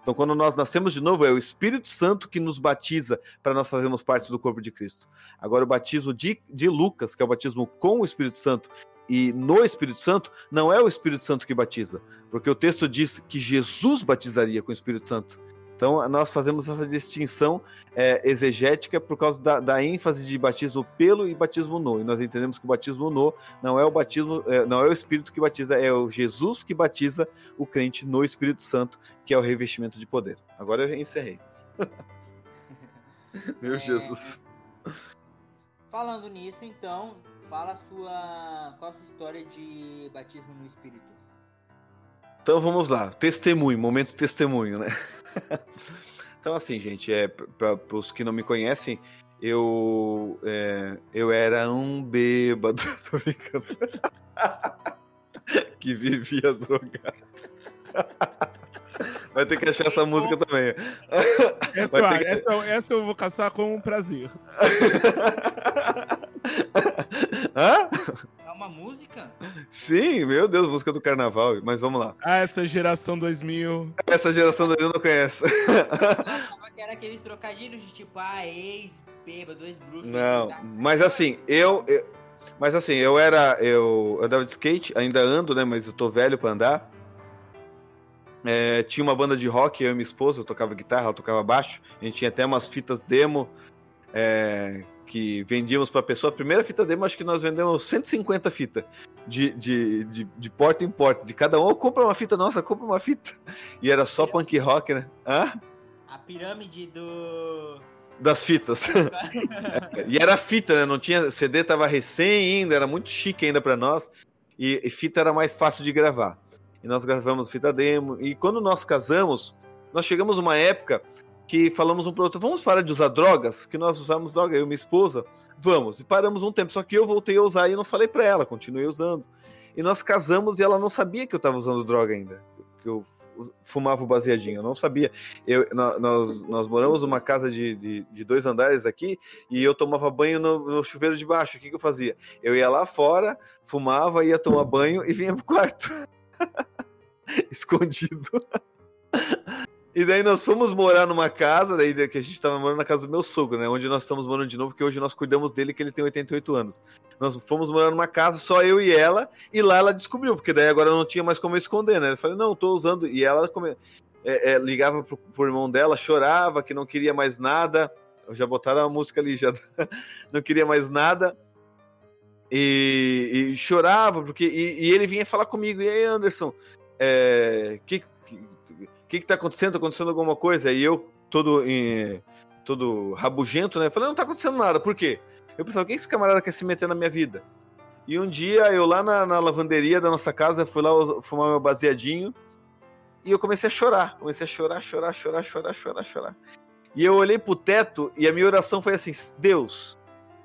Então, quando nós nascemos de novo, é o Espírito Santo que nos batiza para nós fazermos parte do corpo de Cristo. Agora, o batismo de, de Lucas, que é o batismo com o Espírito Santo e no Espírito Santo, não é o Espírito Santo que batiza, porque o texto diz que Jesus batizaria com o Espírito Santo. Então, nós fazemos essa distinção é, exegética por causa da, da, ênfase de batismo pelo e batismo no. E nós entendemos que o batismo no não é o batismo, é, não é o Espírito que batiza, é o Jesus que batiza o crente no Espírito Santo, que é o revestimento de poder. Agora eu encerrei. Meu é... Jesus. Falando nisso, então, fala a sua. Qual a sua história de batismo no Espírito? Então vamos lá, testemunho, momento testemunho, né? então assim, gente, é para os que não me conhecem, eu é, eu era um bêbado, tô brincando, que vivia drogado. Vai ter que achar essa música também. Essa, que... essa, essa eu vou caçar com um prazer. Hã? Uma música? Sim, meu Deus, música do carnaval. Mas vamos lá. Ah, essa geração 2000. Essa geração 2000 não conhece. Eu achava que era aqueles trocadilhos de tipo, ah, ex, bêbado, ex bruxo. Não, mas assim, eu, eu, Mas assim, eu era. Eu andava de skate, ainda ando, né? Mas eu tô velho pra andar. É, tinha uma banda de rock, eu e minha esposa, eu tocava guitarra, ela tocava baixo. A gente tinha até umas fitas demo. É, que vendíamos para a pessoa, a primeira fita demo, acho que nós vendemos 150 fitas de, de, de, de, porta em porta. De cada um, oh, compra uma fita, nossa, compra uma fita. E era só punk rock, né? Hã? A pirâmide do. Das fitas. e era fita, né? Não tinha. CD tava recém ainda, era muito chique ainda para nós. E, e fita era mais fácil de gravar. E nós gravamos fita demo. E quando nós casamos, nós chegamos numa época que falamos um pro outro, vamos parar de usar drogas? Que nós usamos droga, eu e minha esposa. Vamos. E paramos um tempo. Só que eu voltei a usar e não falei para ela, continuei usando. E nós casamos e ela não sabia que eu estava usando droga ainda. Que eu fumava o baseadinho. Eu não sabia. Eu, nós, nós moramos numa casa de, de, de, dois andares aqui e eu tomava banho no, no chuveiro de baixo. O que, que eu fazia? Eu ia lá fora, fumava, ia tomar banho e vinha pro quarto. Escondido. E daí nós fomos morar numa casa, daí que a gente estava morando na casa do meu sogro, né? Onde nós estamos morando de novo, porque hoje nós cuidamos dele, que ele tem 88 anos. Nós fomos morar numa casa, só eu e ela, e lá ela descobriu, porque daí agora não tinha mais como esconder, né? Eu falei, não, tô usando. E ela come... é, é, ligava pro, pro irmão dela, chorava, que não queria mais nada. Já botaram a música ali, já não queria mais nada. E, e chorava, porque. E, e, ele vinha falar comigo, e aí, Anderson, é, que, que que tá acontecendo? Tá acontecendo alguma coisa? E eu, todo, em, todo rabugento, né? Falei, não tá acontecendo nada. Por quê? Eu pensava, quem esse camarada quer se meter na minha vida? E um dia, eu lá na, na lavanderia da nossa casa, fui lá fumar meu baseadinho e eu comecei a chorar. Comecei a chorar, chorar, chorar, chorar, chorar, chorar. E eu olhei pro teto e a minha oração foi assim: Deus,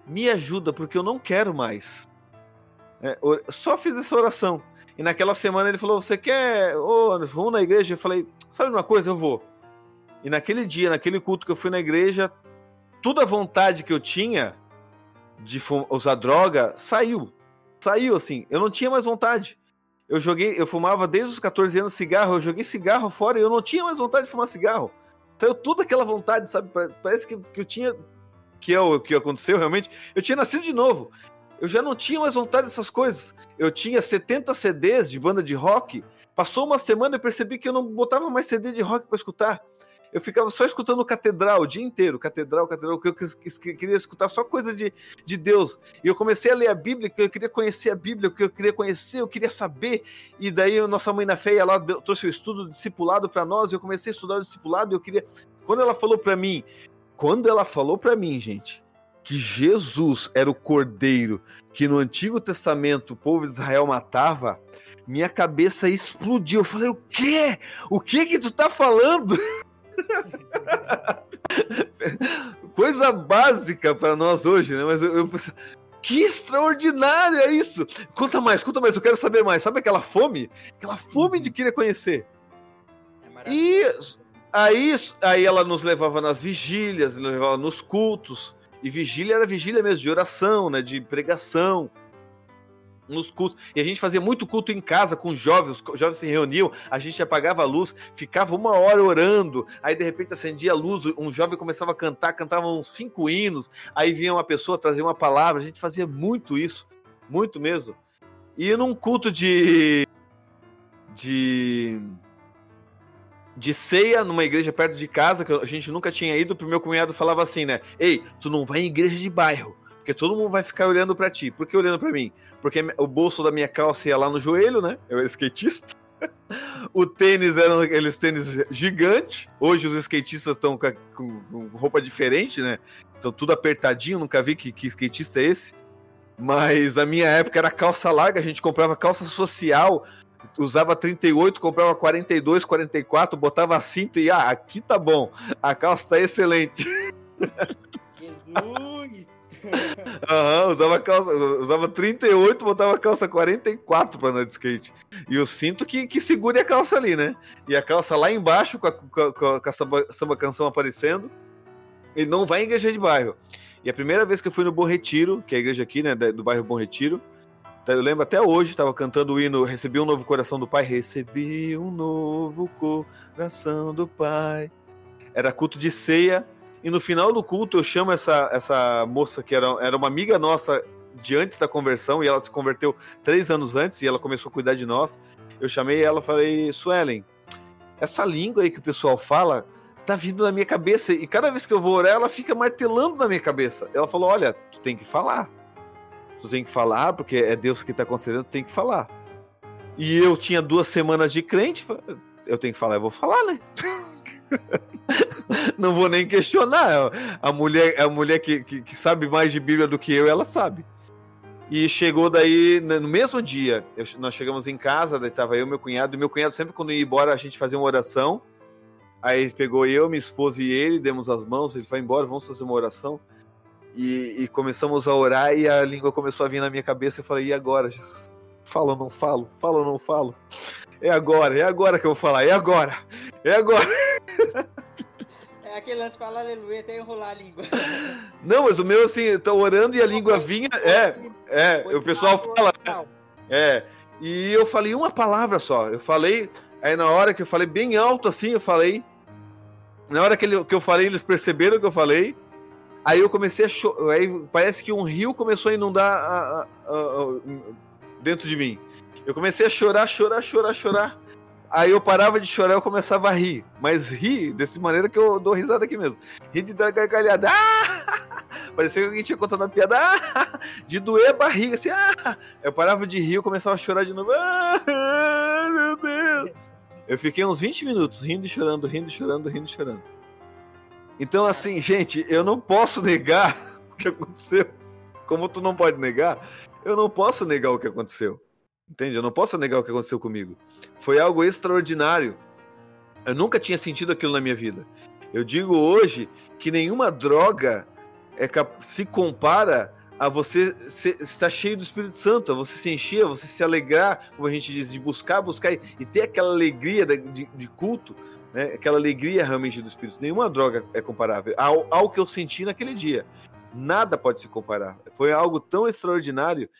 me ajuda, porque eu não quero mais. É, só fiz essa oração. E naquela semana ele falou: Você quer. Ô, oh, vamos na igreja? Eu falei: Sabe uma coisa? Eu vou. E naquele dia, naquele culto que eu fui na igreja, toda a vontade que eu tinha de usar droga saiu. Saiu assim. Eu não tinha mais vontade. Eu joguei, eu fumava desde os 14 anos cigarro, eu joguei cigarro fora e eu não tinha mais vontade de fumar cigarro. Saiu toda aquela vontade, sabe? Parece que, que eu tinha. Que é o que aconteceu realmente. Eu tinha nascido de novo. Eu já não tinha mais vontade dessas coisas. Eu tinha 70 CDs de banda de rock Passou uma semana e percebi que eu não botava mais CD de rock para escutar. Eu ficava só escutando Catedral o dia inteiro, Catedral, Catedral, que eu queria escutar só coisa de, de Deus. E eu comecei a ler a Bíblia, que eu queria conhecer a Bíblia, que eu queria conhecer, eu queria saber. E daí a nossa mãe na fé, ela trouxe o estudo discipulado para nós, e eu comecei a estudar o discipulado, eu queria... Quando ela falou para mim, quando ela falou para mim, gente, que Jesus era o cordeiro que no Antigo Testamento o povo de Israel matava, minha cabeça explodiu. Eu falei, o quê? O que que tu tá falando? Coisa básica para nós hoje, né? Mas eu, eu pensei, que extraordinário é isso! Conta mais, conta mais, eu quero saber mais. Sabe aquela fome? Aquela fome de querer conhecer. É e aí, aí ela nos levava nas vigílias, nos levava nos cultos. E vigília era vigília mesmo, de oração, né? De pregação nos cultos. E a gente fazia muito culto em casa com jovens, os jovens se reuniam, a gente apagava a luz, ficava uma hora orando, aí de repente acendia a luz, um jovem começava a cantar, cantava uns cinco hinos, aí vinha uma pessoa trazer uma palavra, a gente fazia muito isso, muito mesmo. E num culto de. de. De ceia numa igreja perto de casa, que a gente nunca tinha ido, pro meu cunhado falava assim, né? Ei, tu não vai em igreja de bairro porque todo mundo vai ficar olhando para ti. Por que olhando para mim? Porque o bolso da minha calça ia lá no joelho, né? Eu era skatista. o tênis eram aqueles tênis gigantes. Hoje os skatistas estão com, roupa diferente, né? Estão tudo apertadinho. Nunca vi que, que skatista é esse. Mas na minha época era calça larga, a gente comprava calça social, usava 38, comprava 42, 44, botava cinto e ah, aqui tá bom, a calça tá excelente. Jesus! Aham, usava calça, usava 38, botava calça 44 pra andar de skate. E eu sinto que, que segure a calça ali, né? E a calça lá embaixo, com a, com a, com a samba, samba, canção aparecendo. E não vai em igreja de bairro. E a primeira vez que eu fui no Bom Retiro, que é a igreja aqui, né, do bairro Bom Retiro, eu lembro até hoje, tava cantando o hino Recebi um novo coração do Pai. Recebi um novo coração do Pai. Era culto de ceia e no final do culto eu chamo essa, essa moça que era, era uma amiga nossa de antes da conversão, e ela se converteu três anos antes e ela começou a cuidar de nós. Eu chamei ela falei, Suelen, essa língua aí que o pessoal fala tá vindo na minha cabeça. E cada vez que eu vou orar, ela fica martelando na minha cabeça. Ela falou: Olha, tu tem que falar. Tu tem que falar, porque é Deus que tá concedendo, tu tem que falar. E eu tinha duas semanas de crente, eu tenho que falar, eu vou falar, né? Não vou nem questionar. A mulher, a mulher que, que, que, sabe mais de Bíblia do que eu, ela sabe. E chegou daí, no mesmo dia, eu, nós chegamos em casa, daí tava eu, meu cunhado, e meu cunhado sempre quando ia embora a gente fazia uma oração. Aí pegou eu, minha esposa e ele, demos as mãos, ele foi embora, vamos fazer uma oração. E, e, começamos a orar e a língua começou a vir na minha cabeça. Eu falei, e agora, Jesus? falo ou não falo? Falo ou não falo? É agora, é agora que eu vou falar, é agora, é agora. É aquele lance fala aleluia até enrolar a língua. Não, mas o meu assim, tá orando e a língua vinha. É, é, o pessoal fala. É, e eu falei uma palavra só. Eu falei, aí na hora que eu falei bem alto assim, eu falei. Na hora que, ele, que eu falei, eles perceberam que eu falei. Aí eu comecei a chorar. Aí parece que um rio começou a inundar a, a, a, dentro de mim. Eu comecei a chorar, chorar, chorar, chorar. Aí eu parava de chorar, eu começava a rir. Mas rir dessa maneira que eu dou risada aqui mesmo. Rir de dar gargalhada. Ah! Parecia que alguém tinha contado uma piada. Ah! De doer a barriga, assim. Ah! Eu parava de rir, eu começava a chorar de novo. Ah! Meu Deus! Eu fiquei uns 20 minutos rindo e chorando, rindo e chorando, rindo e chorando. Então, assim, gente, eu não posso negar o que aconteceu. Como tu não pode negar, eu não posso negar o que aconteceu. Entende? Eu não posso negar o que aconteceu comigo. Foi algo extraordinário. Eu nunca tinha sentido aquilo na minha vida. Eu digo hoje que nenhuma droga é, se compara a você estar cheio do Espírito Santo, a você se encher, a você se alegrar, como a gente diz, de buscar, buscar e, ter aquela alegria de, de culto, né? aquela alegria realmente do Espírito. Nenhuma droga é comparável ao, ao que eu senti naquele dia. Nada pode se comparar. Foi algo tão extraordinário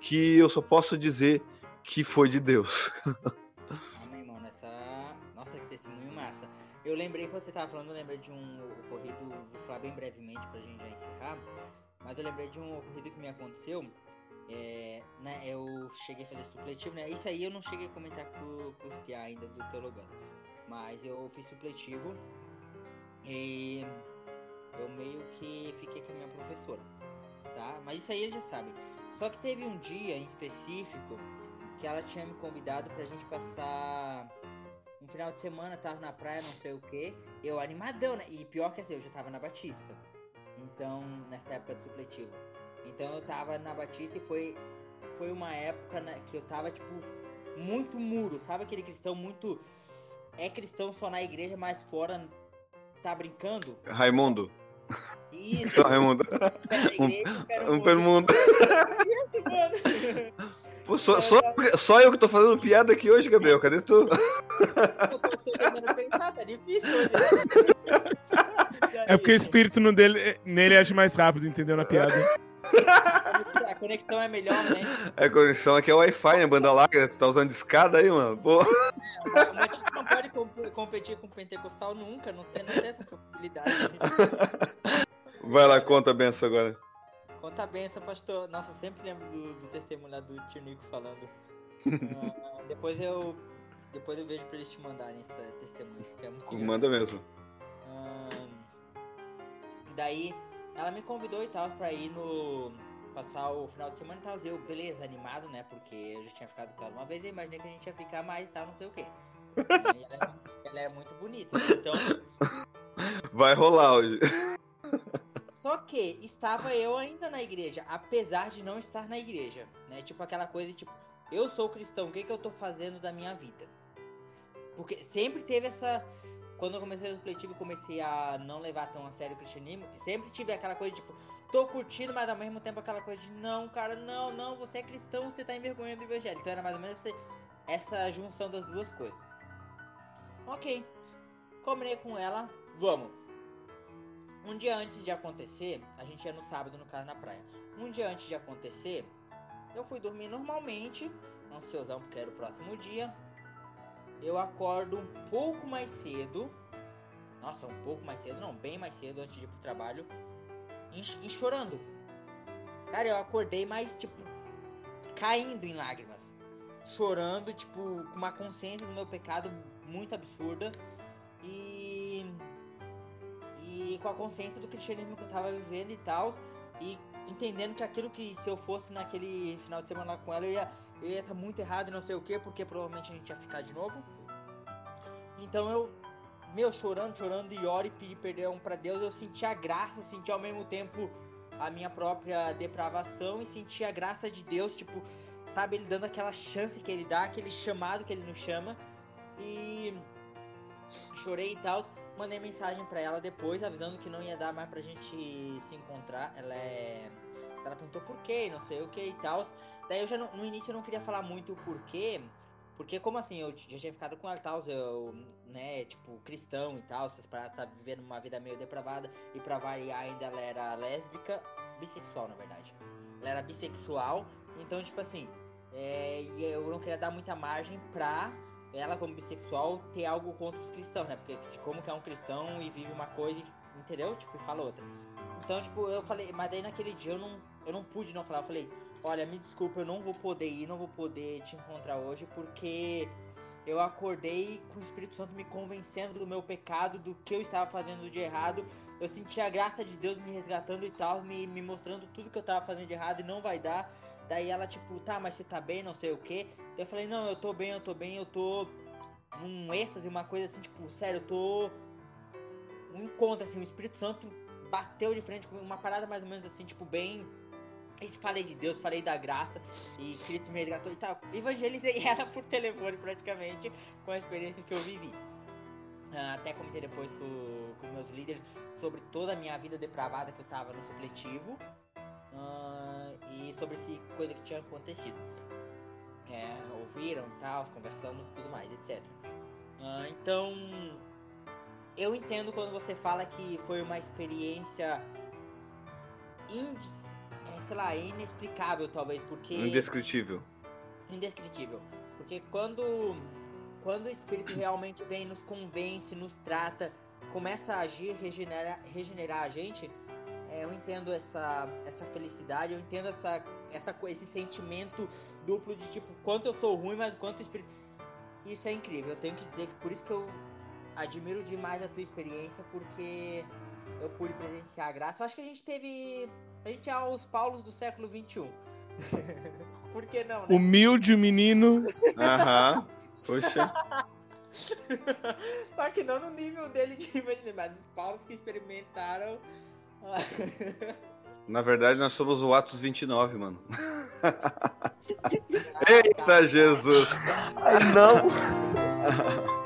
que eu só posso dizer que foi de Deus. Amém, mano. Essa. Nossa, que testemunho massa. Eu lembrei, quando você tava falando, eu lembrei de um ocorrido, vou falar bem brevemente pra gente já encerrar. Mas eu lembrei de um ocorrido que me aconteceu. É, né, eu cheguei a fazer supletivo, né? Isso aí eu não cheguei a comentar com, com os PA ainda do Teologando. Mas eu fiz supletivo e eu meio que fiquei com a minha professora, tá? Mas isso aí eles já sabem. Só que teve um dia em específico que ela tinha me convidado pra gente passar um final de semana, tava na praia, não sei o que. Eu animadão, né? E pior que assim, eu já tava na Batista. Então, nessa época do supletivo. Então eu tava na Batista e foi, foi uma época né, que eu tava, tipo, muito muro. Sabe aquele cristão muito. É cristão só na igreja, mas fora tá brincando? Raimundo. Isso. Raimundo. Um, um. Isso, mano. Pô, só, só, só eu que tô fazendo piada aqui hoje, Gabriel. Cadê tu? Eu tô, tô tentando pensar, tá difícil hoje. né? É porque o espírito no dele, nele age mais rápido, entendeu? Na piada. A conexão é melhor, né? É, a conexão aqui é Wi-Fi, né? Banda larga. Tu tá usando escada aí, mano. Pô. É, o Matisse não pode comp- competir com o Pentecostal nunca, não tem, não tem essa possibilidade. Vai lá, conta a benção agora. Conta a benção, pastor. Nossa, eu sempre lembro do, do testemunho lá do tio Nico falando. Ah, depois eu. Depois eu vejo pra eles te mandarem esse testemunho, porque é muito engraçado. Manda mesmo. Ahn, daí ela me convidou e tal pra ir no. Passar o final de semana e tal. Eu, beleza, animado, né? Porque eu já tinha ficado com ela uma vez e imaginei que a gente ia ficar mais e tal, não sei o quê. E ela, era- ela era muito bonita. né? Então. Vai rolar hoje. Só que estava eu ainda na igreja, apesar de não estar na igreja, né? Tipo aquela coisa, tipo, eu sou cristão, o que que eu tô fazendo da minha vida? Porque sempre teve essa... Quando eu comecei o supletivo, comecei a não levar tão a sério o cristianismo, sempre tive aquela coisa, tipo, tô curtindo, mas ao mesmo tempo aquela coisa de, não, cara, não, não, você é cristão, você tá envergonhando o evangelho. Então era mais ou menos essa, essa junção das duas coisas. Ok, combinei com ela, vamos. Um dia antes de acontecer, a gente ia no sábado no caso na praia. Um dia antes de acontecer, eu fui dormir normalmente, ansiosão porque era o próximo dia. Eu acordo um pouco mais cedo. Nossa, um pouco mais cedo, não, bem mais cedo antes de ir pro trabalho. E, e chorando. Cara, eu acordei mais, tipo, caindo em lágrimas. Chorando, tipo, com uma consciência do meu pecado muito absurda. E e com a consciência do cristianismo que eu tava vivendo e tal, e entendendo que aquilo que se eu fosse naquele final de semana com ela, eu ia ia estar muito errado e não sei o que, porque provavelmente a gente ia ficar de novo. Então eu, meu, chorando, chorando e oro e pedi perdão pra Deus, eu senti a graça, senti ao mesmo tempo a minha própria depravação e senti a graça de Deus, tipo, sabe, ele dando aquela chance que ele dá, aquele chamado que ele nos chama. E chorei e tal. Mandei mensagem pra ela depois, avisando que não ia dar mais pra gente se encontrar. Ela é ela perguntou por quê, não sei o que e tal. Daí eu já no, início eu não queria falar muito o porquê, porque como assim, eu já tinha ficado com ela e tal, eu, né, tipo, cristão e tal, essas paradas, tá vivendo uma vida meio depravada, e pra variar ainda ela era lésbica, bissexual na verdade. Ela era bissexual, então tipo assim, é, eu não queria dar muita margem pra ela como bissexual ter algo contra os cristãos, né? Porque como que é um cristão e vive uma coisa, entendeu? Tipo, e fala outra. Então, tipo, eu falei, mas daí naquele dia eu não, eu não pude não falar. Eu falei, olha, me desculpa, eu não vou poder ir, não vou poder te encontrar hoje, porque eu acordei com o Espírito Santo me convencendo do meu pecado, do que eu estava fazendo de errado. Eu senti a graça de Deus me resgatando e tal, me, me mostrando tudo que eu estava fazendo de errado e não vai dar. Daí ela, tipo, tá, mas você tá bem, não sei o que. Eu falei, não, eu tô bem, eu tô bem, eu tô num êxtase, uma coisa assim, tipo, sério, eu tô. Um encontro, assim, o Espírito Santo bateu de frente comigo, uma parada mais ou menos assim, tipo, bem. Falei de Deus, falei da graça e Cristo me resgatou e tal. Evangelizei ela por telefone praticamente com a experiência que eu vivi. Uh, até comentei depois com, com meus líderes sobre toda a minha vida depravada que eu tava no supletivo uh, e sobre esse coisa que tinha acontecido. É, ouviram tal, conversamos tudo mais, etc. Uh, então, eu entendo quando você fala que foi uma experiência ind... é, sei lá, inexplicável talvez, porque indescritível. Indescritível, porque quando quando o espírito realmente vem nos convence, nos trata, começa a agir, regenerar, regenerar a gente, é, eu entendo essa essa felicidade, eu entendo essa essa esse sentimento duplo de tipo quanto eu sou ruim, mas quanto o espírito isso é incrível. Eu tenho que dizer que por isso que eu admiro demais a tua experiência, porque eu pude presenciar a graça. Eu acho que a gente teve. A gente é os Paulos do século XXI. por que não, né? Humilde menino. Aham. Poxa. Só que não no nível dele de imaginar, mas os Paulos que experimentaram. Na verdade, nós somos o Atos 29, mano. Eita, Jesus! Ai, não!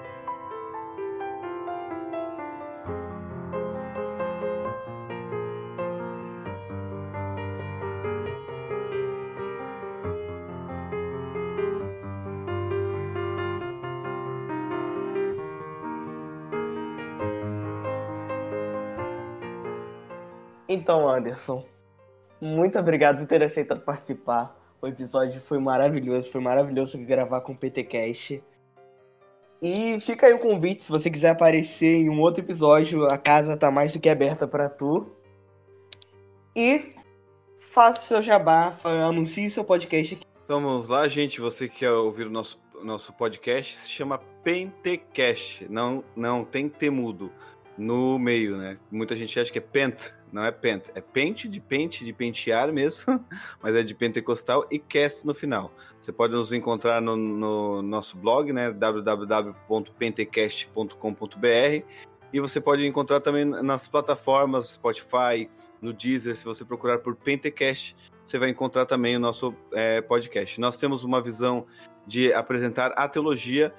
Então, Anderson, muito obrigado por ter aceitado participar. O episódio foi maravilhoso, foi maravilhoso gravar com o PTCast. E fica aí o convite, se você quiser aparecer em um outro episódio, a casa tá mais do que aberta para tu. E faça o seu jabá, anuncie seu podcast aqui. Então vamos lá, gente. Você que quer ouvir o nosso, nosso podcast, se chama Pentecast. Não, não tem temudo no meio, né? Muita gente acha que é Pent, não é Pent, é pente de pente de pentear mesmo, mas é de pentecostal e cast no final. Você pode nos encontrar no, no nosso blog, né, www.pentecast.com.br e você pode encontrar também nas plataformas Spotify, no Deezer, se você procurar por Pentecast, você vai encontrar também o nosso é, podcast. Nós temos uma visão de apresentar a teologia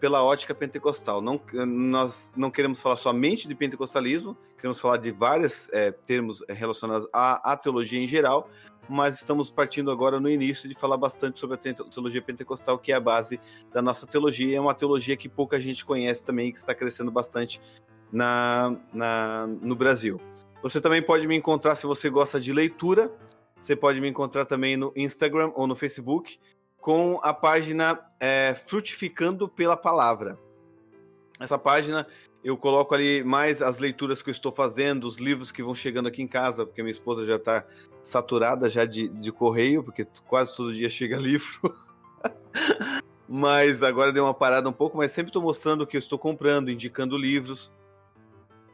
pela ótica pentecostal. Não, nós não queremos falar somente de pentecostalismo, queremos falar de vários é, termos relacionados à, à, teologia em geral, mas estamos partindo agora no início de falar bastante sobre a teologia pentecostal, que é a base da nossa teologia. É uma teologia que pouca gente conhece também, que está crescendo bastante na, na, no Brasil. Você também pode me encontrar se você gosta de leitura. Você pode me encontrar também no Instagram ou no Facebook com a página é, Frutificando pela Palavra. Essa página eu coloco ali mais as leituras que eu estou fazendo, os livros que vão chegando aqui em casa, porque minha esposa já está saturada já de, de correio, porque quase todo dia chega livro. mas agora deu uma parada um pouco, mas sempre estou mostrando o que eu estou comprando, indicando livros.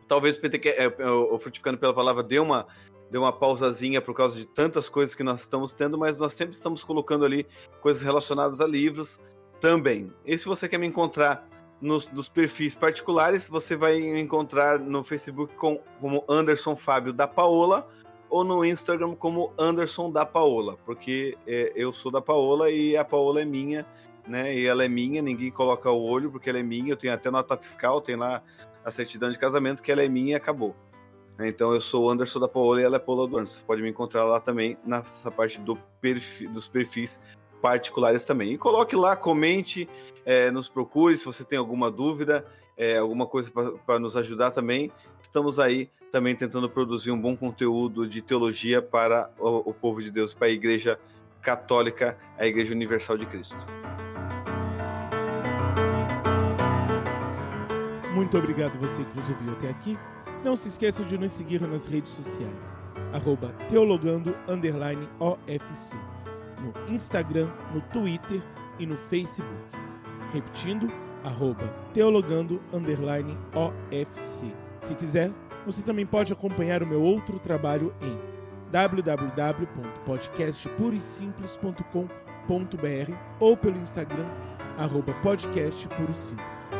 Talvez o, PTQ, é, o Frutificando pela Palavra dê uma deu uma pausazinha por causa de tantas coisas que nós estamos tendo, mas nós sempre estamos colocando ali coisas relacionadas a livros também. E se você quer me encontrar nos, nos perfis particulares, você vai me encontrar no Facebook com, como Anderson Fábio da Paola ou no Instagram como Anderson da Paola, porque é, eu sou da Paola e a Paola é minha, né? E ela é minha, ninguém coloca o olho porque ela é minha, eu tenho até nota fiscal, tem lá a certidão de casamento que ela é minha e acabou. Então eu sou o Anderson da Paola e ela é Paola do. Você pode me encontrar lá também nessa parte do dos perfis particulares também. E coloque lá, comente, é, nos procure se você tem alguma dúvida, é, alguma coisa para nos ajudar também. Estamos aí também tentando produzir um bom conteúdo de teologia para o, o povo de Deus, para a Igreja Católica, a Igreja Universal de Cristo. Muito obrigado você que nos ouviu até aqui. Não se esqueça de nos seguir nas redes sociais, arroba teologando OFC, no Instagram, no Twitter e no Facebook. Repetindo, arroba teologando OFC. Se quiser, você também pode acompanhar o meu outro trabalho em www.podcastpurosimples.com.br ou pelo Instagram, arroba podcastpurosimples.